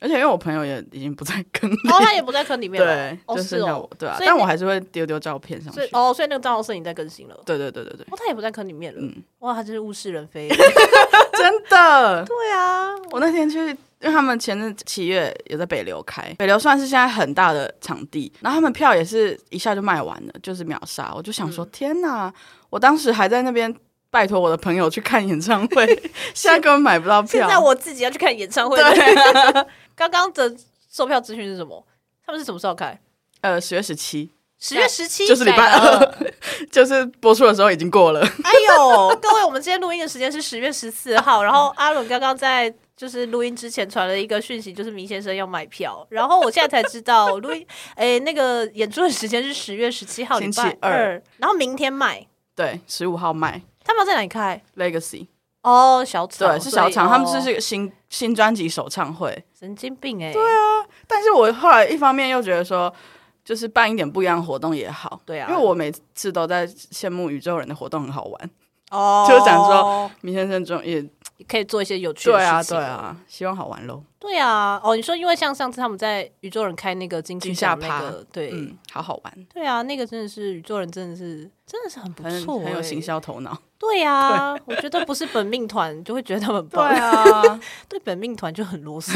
而且因为我朋友也已经不在坑里，哦，他也不在坑里面了，对，就剩下我，对啊，但我还是会丢丢照片上去。哦，所以那个账号是你在更新了？对对对对对。哦，他也不在坑里面了，嗯，哇，他真是物是人非，真的。对啊，我那天去，因为他们前阵七月有在北流开，北流算是现在很大的场地，然后他们票也是一下就卖完了，就是秒杀。我就想说，天哪！我当时还在那边。拜托我的朋友去看演唱会，现在根本买不到票。现在我自己要去看演唱会。刚刚的售票资讯是什么？他们是什么时候开？呃，十月十七，十月十七就是礼拜二，就是播出的时候已经过了。哎呦，各位，我们今天录音的时间是十月十四号，然后阿伦刚刚在就是录音之前传了一个讯息，就是明先生要买票，然后我现在才知道录音，哎，那个演出的时间是十月十七号礼拜二，然后明天卖，对，十五号卖。他们要在哪里开？Legacy 哦，oh, 小厂对，是小厂。他们这是个新、哦、新专辑首唱会，神经病哎、欸！对啊，但是我后来一方面又觉得说，就是办一点不一样的活动也好，对啊，因为我每次都在羡慕宇宙人的活动很好玩哦，就是想说明先生终于。可以做一些有趣的事情，对啊，对啊，希望好玩喽。对啊，哦，你说因为像上次他们在宇宙人开那个金曲奖那个，对、嗯，好好玩。对啊，那个真的是宇宙人，真的是真的是很不错、欸很，有行销头脑。对啊，对我觉得不是本命团就会觉得他们棒 对啊，对本命团就很啰嗦。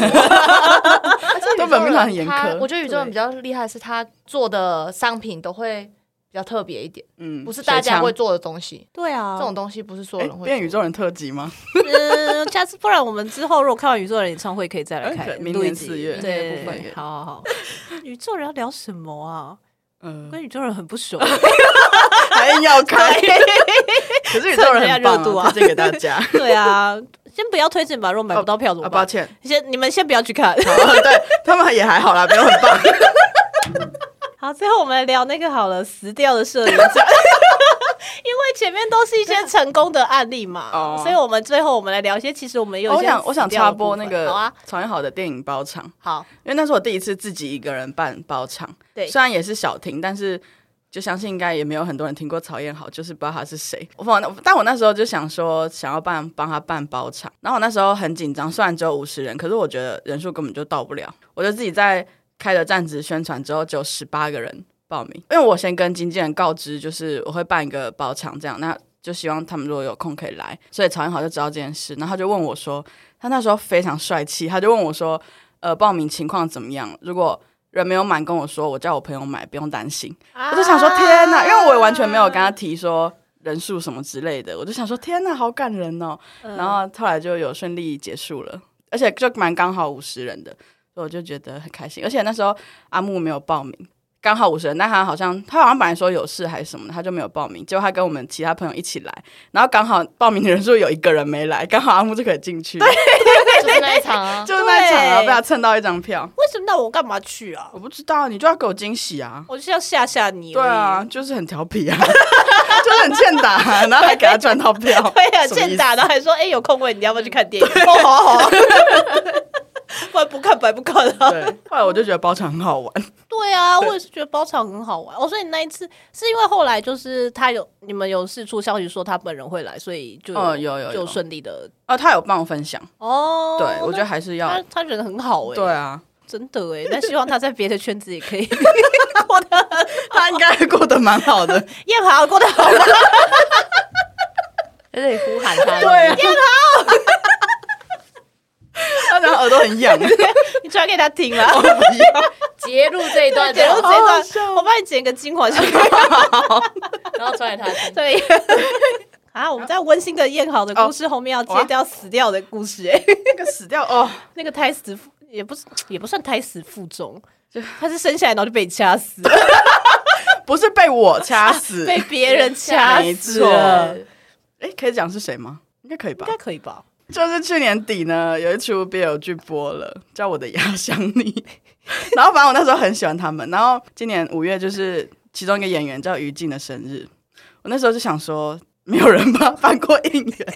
对本命团很严苛。我觉得宇宙人比较厉害，是他做的商品都会。比较特别一点，嗯，不是大家会做的东西。对啊，这种东西不是所有人会做。变宇宙人特辑吗？嗯，下次不然我们之后如果看完宇宙人演唱会，可以再来看。明年四月，对，好好好。宇宙人要聊什么啊？嗯，跟宇宙人很不熟，还要开。可是宇宙人很棒，热度啊，推荐给大家。对啊，先不要推荐吧，如果买不到票怎么办？抱歉，先你们先不要去看。对他们也还好啦，没有很棒。好，最后我们来聊那个好了，死掉的摄影展，因为前面都是一些成功的案例嘛，哦、所以我们最后我们来聊一些，其实我们有一些、哦、我想我想插播那个，好啊，曹彦好的电影包场，好，因为那是我第一次自己一个人办包场，对，虽然也是小厅，但是就相信应该也没有很多人听过曹彦好，就是不知道他是谁。我但我那时候就想说，想要办帮他办包场，然后我那时候很紧张，虽然只有五十人，可是我觉得人数根本就到不了，我就自己在。开了站子宣传之后，就十八个人报名。因为我先跟经纪人告知，就是我会办一个包场，这样，那就希望他们如果有空可以来。所以曹彦豪就知道这件事，然后他就问我说，他那时候非常帅气，他就问我说，呃，报名情况怎么样？如果人没有满，跟我说，我叫我朋友买，不用担心。啊、我就想说，天哪，因为我也完全没有跟他提说人数什么之类的，我就想说，天哪，好感人哦。嗯、然后后来就有顺利结束了，而且就蛮刚好五十人的。我就觉得很开心，而且那时候阿木没有报名，刚好五十人，但他好像他好像本来说有事还是什么，他就没有报名。结果他跟我们其他朋友一起来，然后刚好报名的人数有一个人没来，刚好阿木就可以进去。对，就是那一场啊，就是那一场，然后被他蹭到一张票。为什么？那我干嘛去啊？我不知道，你就要给我惊喜啊！我就是要吓吓你。对啊，就是很调皮啊，就是很欠打，然后还给他赚到票。对啊，欠打，然后还说：“哎，有空位，你要不要去看电影？”哦，好好。不然不看白不看啊！对，后来我就觉得包场很好玩。对啊，我也是觉得包场很好玩。哦，所以你那一次是因为后来就是他有你们有释出消息说他本人会来，所以就有有有就顺利的哦。他有帮我分享哦。对，我觉得还是要他他人很好哎。对啊，真的哎。那希望他在别的圈子也可以 过得，他应该过得蛮好的。燕豪过得好吗？在这里呼喊他，对，燕豪。他然后耳朵很痒，你传给他听了，截录这一段，截录这一段，我帮你剪个精华下来，然后传给他听。对，啊，我们在温馨的燕豪的故事后面要接掉死掉的故事，哎，那个死掉哦，那个胎死也不是也不算胎死腹中，就他是生下来然后就被掐死，不是被我掐死，被别人掐死。哎，可以讲是谁吗？应该可以吧？应该可以吧？就是去年底呢，有一出 BL 剧播了，叫《我的牙想你 》。然后反正我那时候很喜欢他们。然后今年五月就是其中一个演员叫于静的生日，我那时候就想说，没有人帮办过应援，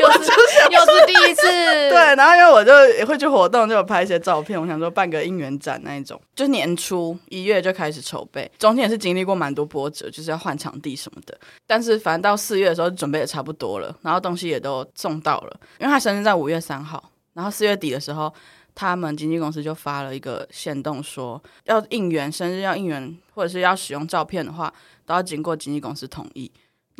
又是 又是第一次。对，然后因为我就也会去活动，就有拍一些照片。我想说办个应援展那一种，就是年初一月就开始筹备，中间也是经历过蛮多波折，就是要换场地什么的。但是反正到四月的时候准备也差不多了，然后东西也都送到了。因为他生日在五月三号，然后四月底的时候，他们经纪公司就发了一个限动，说要应援生日要应援或者是要使用照片的话，都要经过经纪公司同意。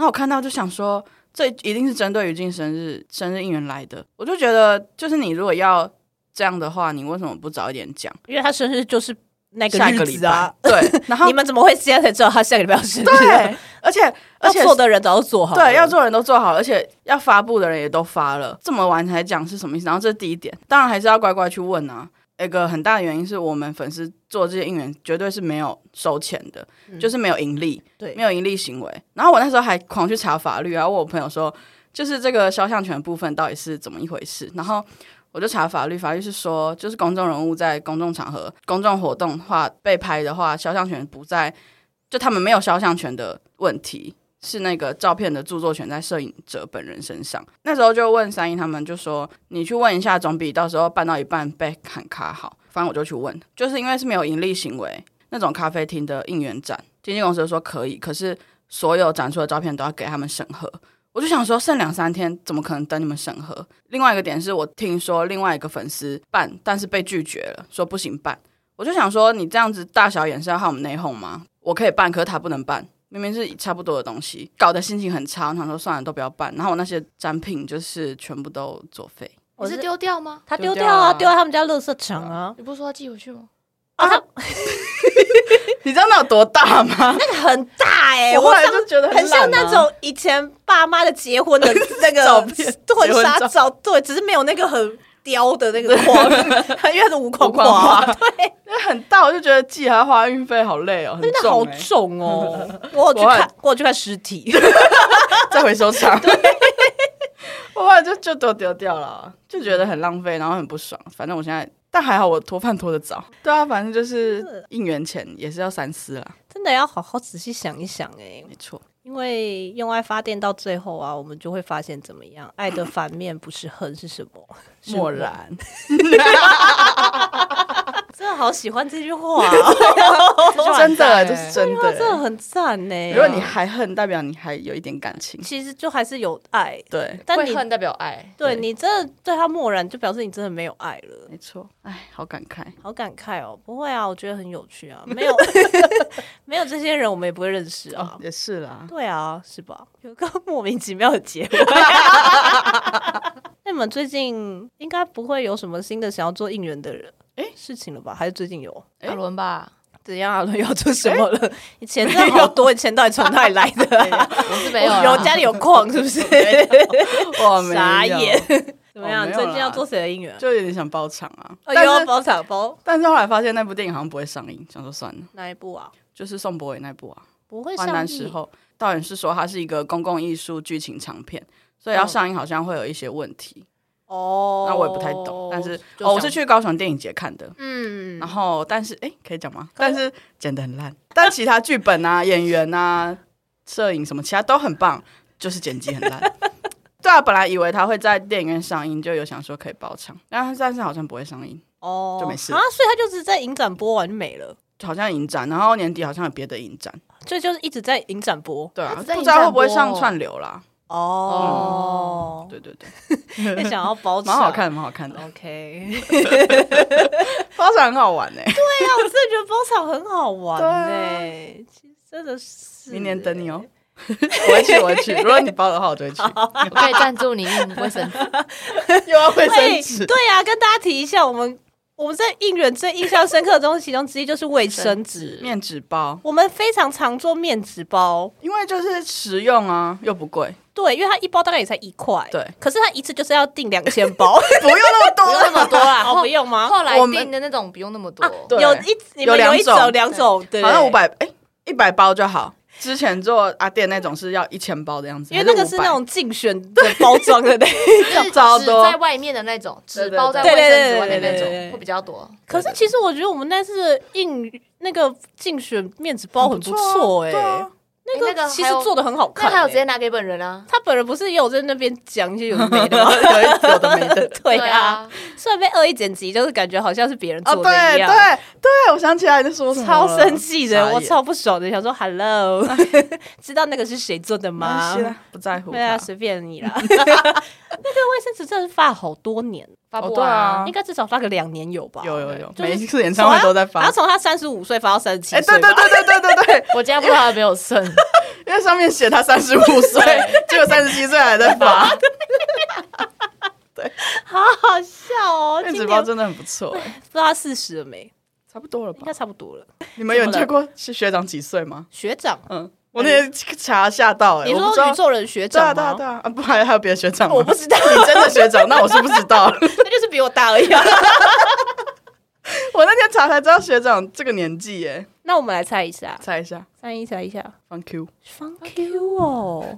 然后我看到就想说，这一定是针对于静生日生日应援来的。我就觉得，就是你如果要这样的话，你为什么不早一点讲？因为他生日就是那个日子啊。对，然后你们怎么会现在才知道他下个礼拜要生日？对，而且而且做的人早就做好了，对，要做的人都做好了，而且要发布的人也都发了，这么晚才讲是什么意思？然后这是第一点，当然还是要乖乖去问啊。一个很大的原因是我们粉丝做这些应援绝对是没有收钱的，嗯、就是没有盈利，对，没有盈利行为。然后我那时候还狂去查法律，然后问我朋友说，就是这个肖像权部分到底是怎么一回事？然后我就查法律，法律是说，就是公众人物在公众场合、公众活动的话被拍的话，肖像权不在，就他们没有肖像权的问题。是那个照片的著作权在摄影者本人身上。那时候就问三一他们，就说你去问一下，总比到时候办到一半被砍卡好。反正我就去问，就是因为是没有盈利行为那种咖啡厅的应援展，经纪公司说可以，可是所有展出的照片都要给他们审核。我就想说，剩两三天，怎么可能等你们审核？另外一个点是我听说另外一个粉丝办，但是被拒绝了，说不行办。我就想说，你这样子大小眼是要害我们内讧吗？我可以办，可是他不能办。明明是差不多的东西，搞得心情很差。我想说算了，都不要办。然后我那些展品就是全部都作废。我是丢掉吗？他丢掉啊，丢到他们家垃圾场啊。你不是说要寄回去吗？啊！你知道那有多大吗？那个很大哎，我后来就觉得很像那种以前爸妈的结婚的那个 照片，婚纱照。对，只是没有那个很雕的那个框，因为它是无框框。对。因为很大，我就觉得寄还要花运费，好累哦，很重，好重哦。我去看，我去看尸体，在回收场。对，我后来就就都丢掉了，就觉得很浪费，然后很不爽。反正我现在，但还好我脱饭脱得早。对啊，反正就是应援前也是要三思啦，真的要好好仔细想一想哎。没错，因为用爱发电到最后啊，我们就会发现怎么样？爱的反面不是恨是什么？漠然。真的好喜欢这句话，啊，真的，这是真的，真的很赞呢。如果你还恨，代表你还有一点感情，其实就还是有爱。对，但你恨代表爱，对你真的对他漠然，就表示你真的没有爱了。没错，哎，好感慨，好感慨哦。不会啊，我觉得很有趣啊。没有，没有这些人，我们也不会认识啊。也是啦，对啊，是吧？有个莫名其妙的结尾。那你们最近应该不会有什么新的想要做应援的人？哎，事情了吧？还是最近有阿伦吧？怎样？阿伦要做什么了？你钱真的好多，你钱到底从哪里来的？我是没有，有家里有矿是不是？我傻眼，怎怎么样？最近要做谁的应援？就有点想包场啊。哎呦，但是包场包但是后来发现那部电影好像不会上映，想说算了，哪一部啊？就是宋博伟那部啊，不会《华上映时候》导演是说它是一个公共艺术剧情长片，所以要上映好像会有一些问题。哦。那我也不太懂，但是哦，我是去高雄电影节看的，嗯然后但是哎，可以讲吗？但是剪得很烂，但其他剧本啊、演员啊、摄影什么其他都很棒，就是剪辑很烂。对啊，本来以为他会在电影院上映，就有想说可以包场，但是但是好像不会上映，哦就没事啊，所以他就是在影展播完就没了，好像影展，然后年底好像有别的影展，所以就是一直在影展播。对啊，不知道会不会上串流啦？哦，对对对，也 想要包场，蛮好看，蛮好看的，OK，包场很好玩呢。对呀，我真的觉得包场很好玩呢，其实真的是。明年等你哦，我会去，我会去。如果你包的话，我就会去。我可以赞助你用卫生纸。又要卫哎生纸，对呀、跟大家提一下，我们我们在应援最印象深刻的东西其中之一就是卫生纸。面纸包，我们非常常做面纸包，因为就是实用啊，又不贵，对，因为它一包大概也才一块，对，可是它一次就是要订两千包，不用那么多，不用那么多啦，哦，不用吗？后来我们订的那种不用那么多，对有一你们有两种种两种，对，好像五，百，哎，一百包就好。之前做阿店那种是要一千包的样子，因为那个是那种竞选的包装的那种。纸 超多。在外面的那种，纸包在卫生纸外面那种会比较多。可是其实我觉得我们那次的应那个竞选面纸包很不错哎、对啊那个其个还有实做的很好看、那还有直接欸。拿给本人啊？他本人不是也有在那边讲一些有的没的吗？有的没的。对啊，，虽然被恶意剪辑，就是感觉好像是别人哦，做对对的一样。对，我想起来你在说什么了，超生气的，傻眼我超不爽的，想说 “hello”，知道那个是谁做的吗不在乎。对啊，随便你啦。那个卫生纸真的是发好多年，发不哦对啊完啊应。该至少发个两年有吧？有有有，就是每一次演唱会都在发然后。从他三十五岁发到三十七哎，岁吧，对对对对对对对，我家不知道他有没有剩，因为上面写他三十五 岁，结果三十七岁还在发。对好好笑哦。面今年不知纸包真的很不错，哎，道他四十了没？差不多了吧应该？差不多了。你们有见过是学长几岁吗？学长，嗯，我那天查吓到，哎，你说宇宙人学长吗？对啊对啊，啊不还还有别的学长吗？我不知道，你真的学长，那我是不知道。那就是比我大而已啊。我那天查才知道学长这个年纪耶，那我们来猜一下，猜一下，猜一猜一下，放 Q，方 Q 哦，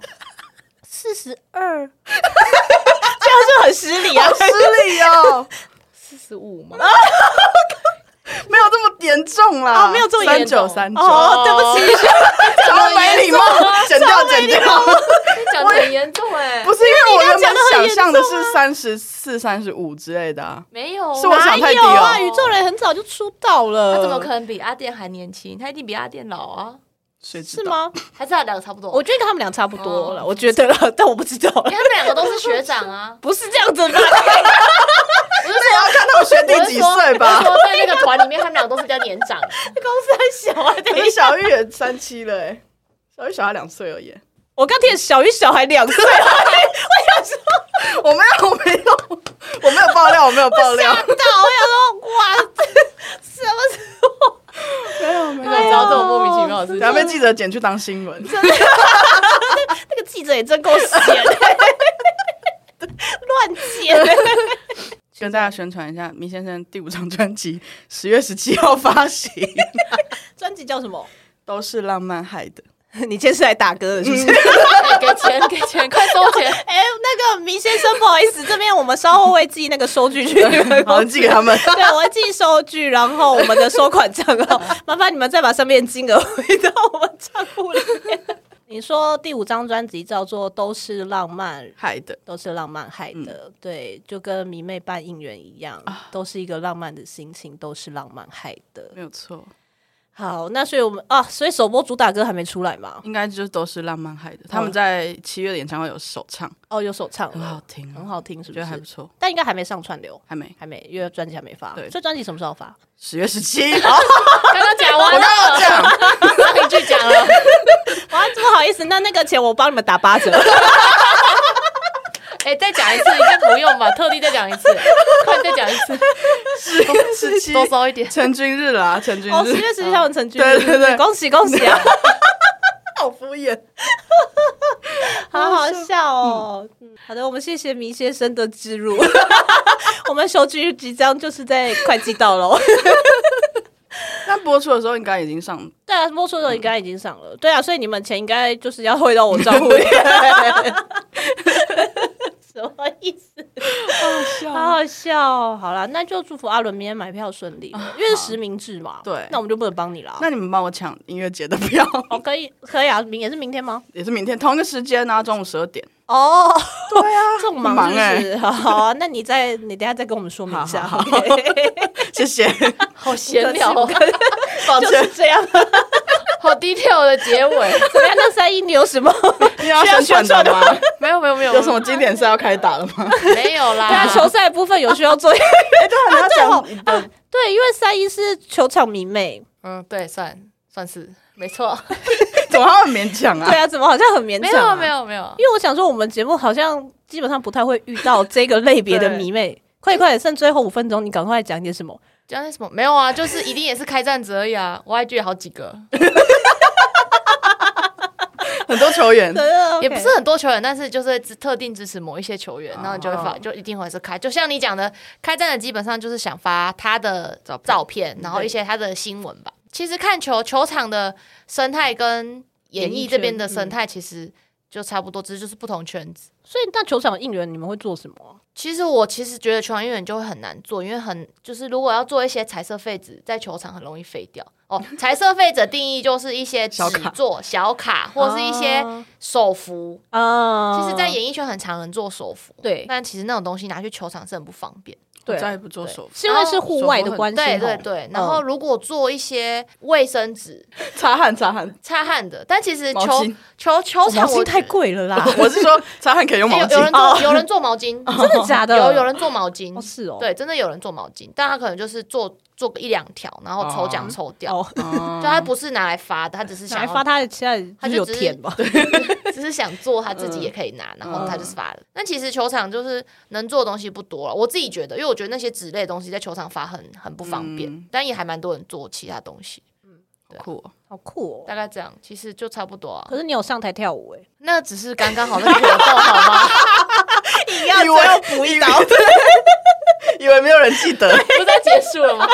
四十二，这样就很失礼啊。失礼哦，四十五吗？没有这么严重啦，哦，没有这么严三重九三九，哦，对不起，超没礼貌，剪掉剪掉，你讲的很严重哎，不是因为我原本想象的严重啊是三十四、三十五之类的啊，没有，是我想太低哪有啊？哦宇宙人很早就出道了，他怎么可能比阿店还年轻？他一定比阿店老啊？是吗？还是他两个差不多？我觉得跟他们俩差不多了，哦我觉得了，但我不知道，因为他们两个都是学长啊。不是这样子吧？我是说，要看他们学弟几岁吧。说在那个团里面，他们两个都是比较年长。公司很小啊，等可是一下，小玉也三七了哎，小玉小他两岁而已。我刚听小玉小孩两岁，我想说我没有，我没有，我没有爆料，我没有爆料，到我想说哇，什么时候？没有没有。你知道这种莫名其妙的事情然后被记者剪去当新闻，那个记者也真够闲，乱剪。跟大家宣传一下，米先生第五张专辑十月十七号发行，专辑叫什么？都是浪漫害的。你今天是来打歌的，是不是？哎 给钱，给钱，快收钱！哎、那个明先生，不好意思，这边我们稍后会寄那个收据去好，寄给他们。对，我会寄收据，然后我们的收款账号，麻烦你们再把上面金额回到我们账户里面。你说第五张专辑叫做《都是浪漫》，害的，都是浪漫害的，对，就跟迷妹办应援一样，都是一个浪漫的心情，都是浪漫害的。没有错，好，那所以我们啊，所以首播主打歌还没出来嘛？应该就都是浪漫害的。他们在七月的演唱会有首唱，哦，有首唱，很好听，很好听，是不是觉得还不？错。但应该还没上串流，还没，还没，因为专辑还没发。对所以专辑什么时候发？十月十七，刚刚讲完了，这样 上一句讲了，哇，不好意思，那那个钱我帮你们打八折。哎，再讲一次，应该不用吧？特地再讲一次，快再讲一次，十十七多收一点。成军日啦，成军哦，十日，月十七号成军，对对对恭喜恭喜啊！好敷衍。好好笑哦。嗯，好的，我们谢谢麋先生的植入。我们手机即将就是在快寄到了。那播出的时候应该已经上，对啊，播出的时候应该已经上了，对啊，所以你们钱应该就是要汇到我账户里。什么意思？好好笑，好好笑哦。好了，那就祝福阿伦明天买票顺利，因为是实名制嘛。对，那我们就不能帮你了。那你们帮我抢音乐节的票？哦，可以，可以啊，明也是明天吗？也是明天，同一个时间啊，中午十二点。哦，对啊，这么忙哎。好啊，那你再，你等下再跟我们说明一下。好谢谢。好闲聊，就是这样。好低调的结尾。怎么样？那三一你有什么 你要宣传的吗？没有没有没有。有什么经典赛要开打了吗？没有啦。对啊，球赛部分有需要做。哎，对啊，你要讲啊，对，因为三一是球场迷妹。嗯，对，算算是没错。怎么很勉强啊？对啊，怎么好像很勉强？没有没有没有。因为我想说，我们节目好像基本上不太会遇到这个类别的迷妹。快快，剩最后五分钟，你赶快讲点什么？讲点什么？没有啊，就是一定也是开战者而已啊！我还觉得好几个。很多球员，也不是很多球员，但是就是特定支持某一些球员，然后你就会发，就一定会是开。就像你讲的，开战的基本上就是想发他的照片，然后一些他的新闻吧。其实看球球场的生态跟演艺这边的生态其实就差不多，只是就是不同圈子。所以那球场应援你们会做什么？其实我其实觉得球场应援就会很难做，因为很就是如果要做一些彩色废纸，在球场很容易废掉。哦，彩色废纸定义就是一些纸做小卡或者是一些手幅。啊。其实，在演艺圈很常人做手幅，对，但其实那种东西拿去球场是很不方便。对，再也不做手，是因为是户外的关系。对对对，然后如果做一些卫生纸，擦汗擦汗。擦汗的，但其实球球球场我太贵了啦。我是说擦汗可以用毛巾，有人做有人做毛巾，真的假的？有有人做毛巾，是哦，对，真的有人做毛巾，但他可能就是做做个一两条，然后抽奖抽掉，就他不是拿来发的，他只是想发，他现在他就有填吧，只是想做他自己也可以拿，然后他就是发的。那其实球场就是能做的东西不多了，我自己觉得，因为我觉得那些纸类的东西在球场发很很不方便，但也还蛮多人做其他东西。嗯，酷，好酷哦，大概这样，其实就差不多啊。可是你有上台跳舞哎，那只是刚刚好那个活动好吗？一要我要补一刀，以为没有人记得，不再结束了吗？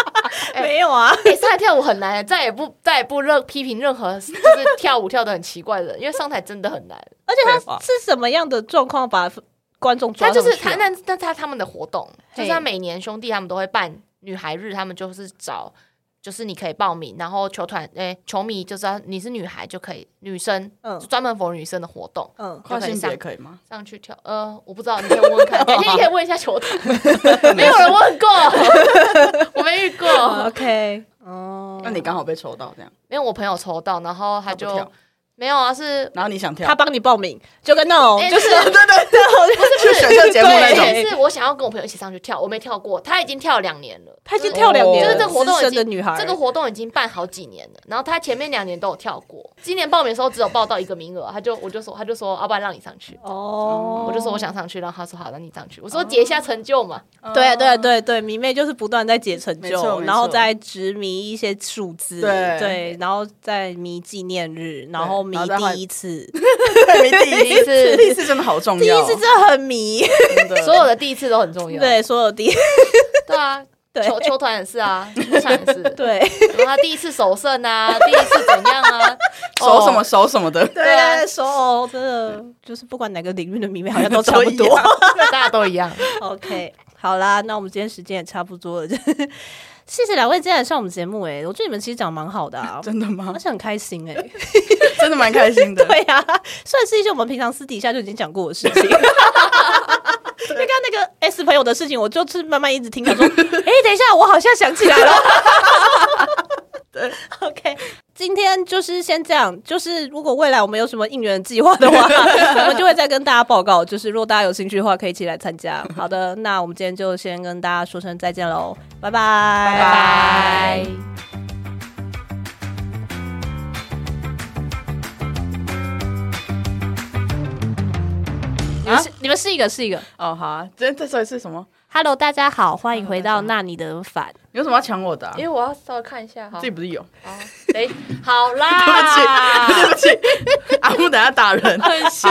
没有啊，上台跳舞很难，再也不再也不任批评任何就是跳舞跳得很奇怪的人，因为上台真的很难。而且他是什么样的状况把观众抓？他就是他那那他他们的活动，就是他每年兄弟他们都会办女孩日，他们就是找。就是你可以报名，然后球团诶，球迷就知道你是女孩就可以，女生嗯，专门 for 女生的活动，嗯，跨性别可以吗？上去跳，呃，我不知道，你可以问问看，改天你可以问一下球团，没有人问过，我没遇过，OK，哦，那你刚好被抽到这样，因为我朋友抽到，然后他就。没有啊，是然后你想跳，他帮你报名，就跟那种就是对 对对，不是不是选秀节目那种，是我想要跟我朋友一起上去跳，我没跳过，他已经跳两年了，他已经跳两年，就是这个活动已经女孩，这个活动已经办好几年了，然后他前面两年都有跳过，今年报名的时候只有报到一个名额，他就我就说他就说要不然让你上去。哦，我就说我想上去，然后他说好，让你上去，我说解一下成就嘛，对对对对，迷妹就是不断在解成就，然后再执迷一些数字，对。对，然后再迷纪念日，然后 迷第一次。迷第一次，第一次真的好重要。第一次真的很迷，所有的第一次都很重要。对，所有第一，对啊，球球团也是啊，球场也是。对，他第一次首胜啊，第一次怎样啊，守什么守什么的。对啊，守真的就是不管哪个领域的迷妹好像都差不多，大家都一样。OK，好啦，那我们今天时间也差不多了。谢谢两位今天来上我们节目，哎，我觉得你们其实讲蛮好的啊，真的吗？而且很开心，哎，真的蛮开心的。对呀，算是一些我们平常私底下就已经讲过的事情。因为刚刚那个 S 朋友的事情，我就是慢慢一直听，他说，哎，等一下，我好像想起来了。对，OK，今天就是先这样。就是如果未来我们有什么应援计划的话，我们就会再跟大家报告。就是如果大家有兴趣的话，可以一起来参加。好的，那我们今天就先跟大家说声再见喽，拜拜，拜拜。你们是你们是一个是一个哦，好啊，今天再说一次什么？Hello，大家好，欢迎回到那你的反。你为什么要抢我的？因为我要稍微看一下，自己不是有？哎，好啦，对不起，对不起，阿木等下打人，很凶。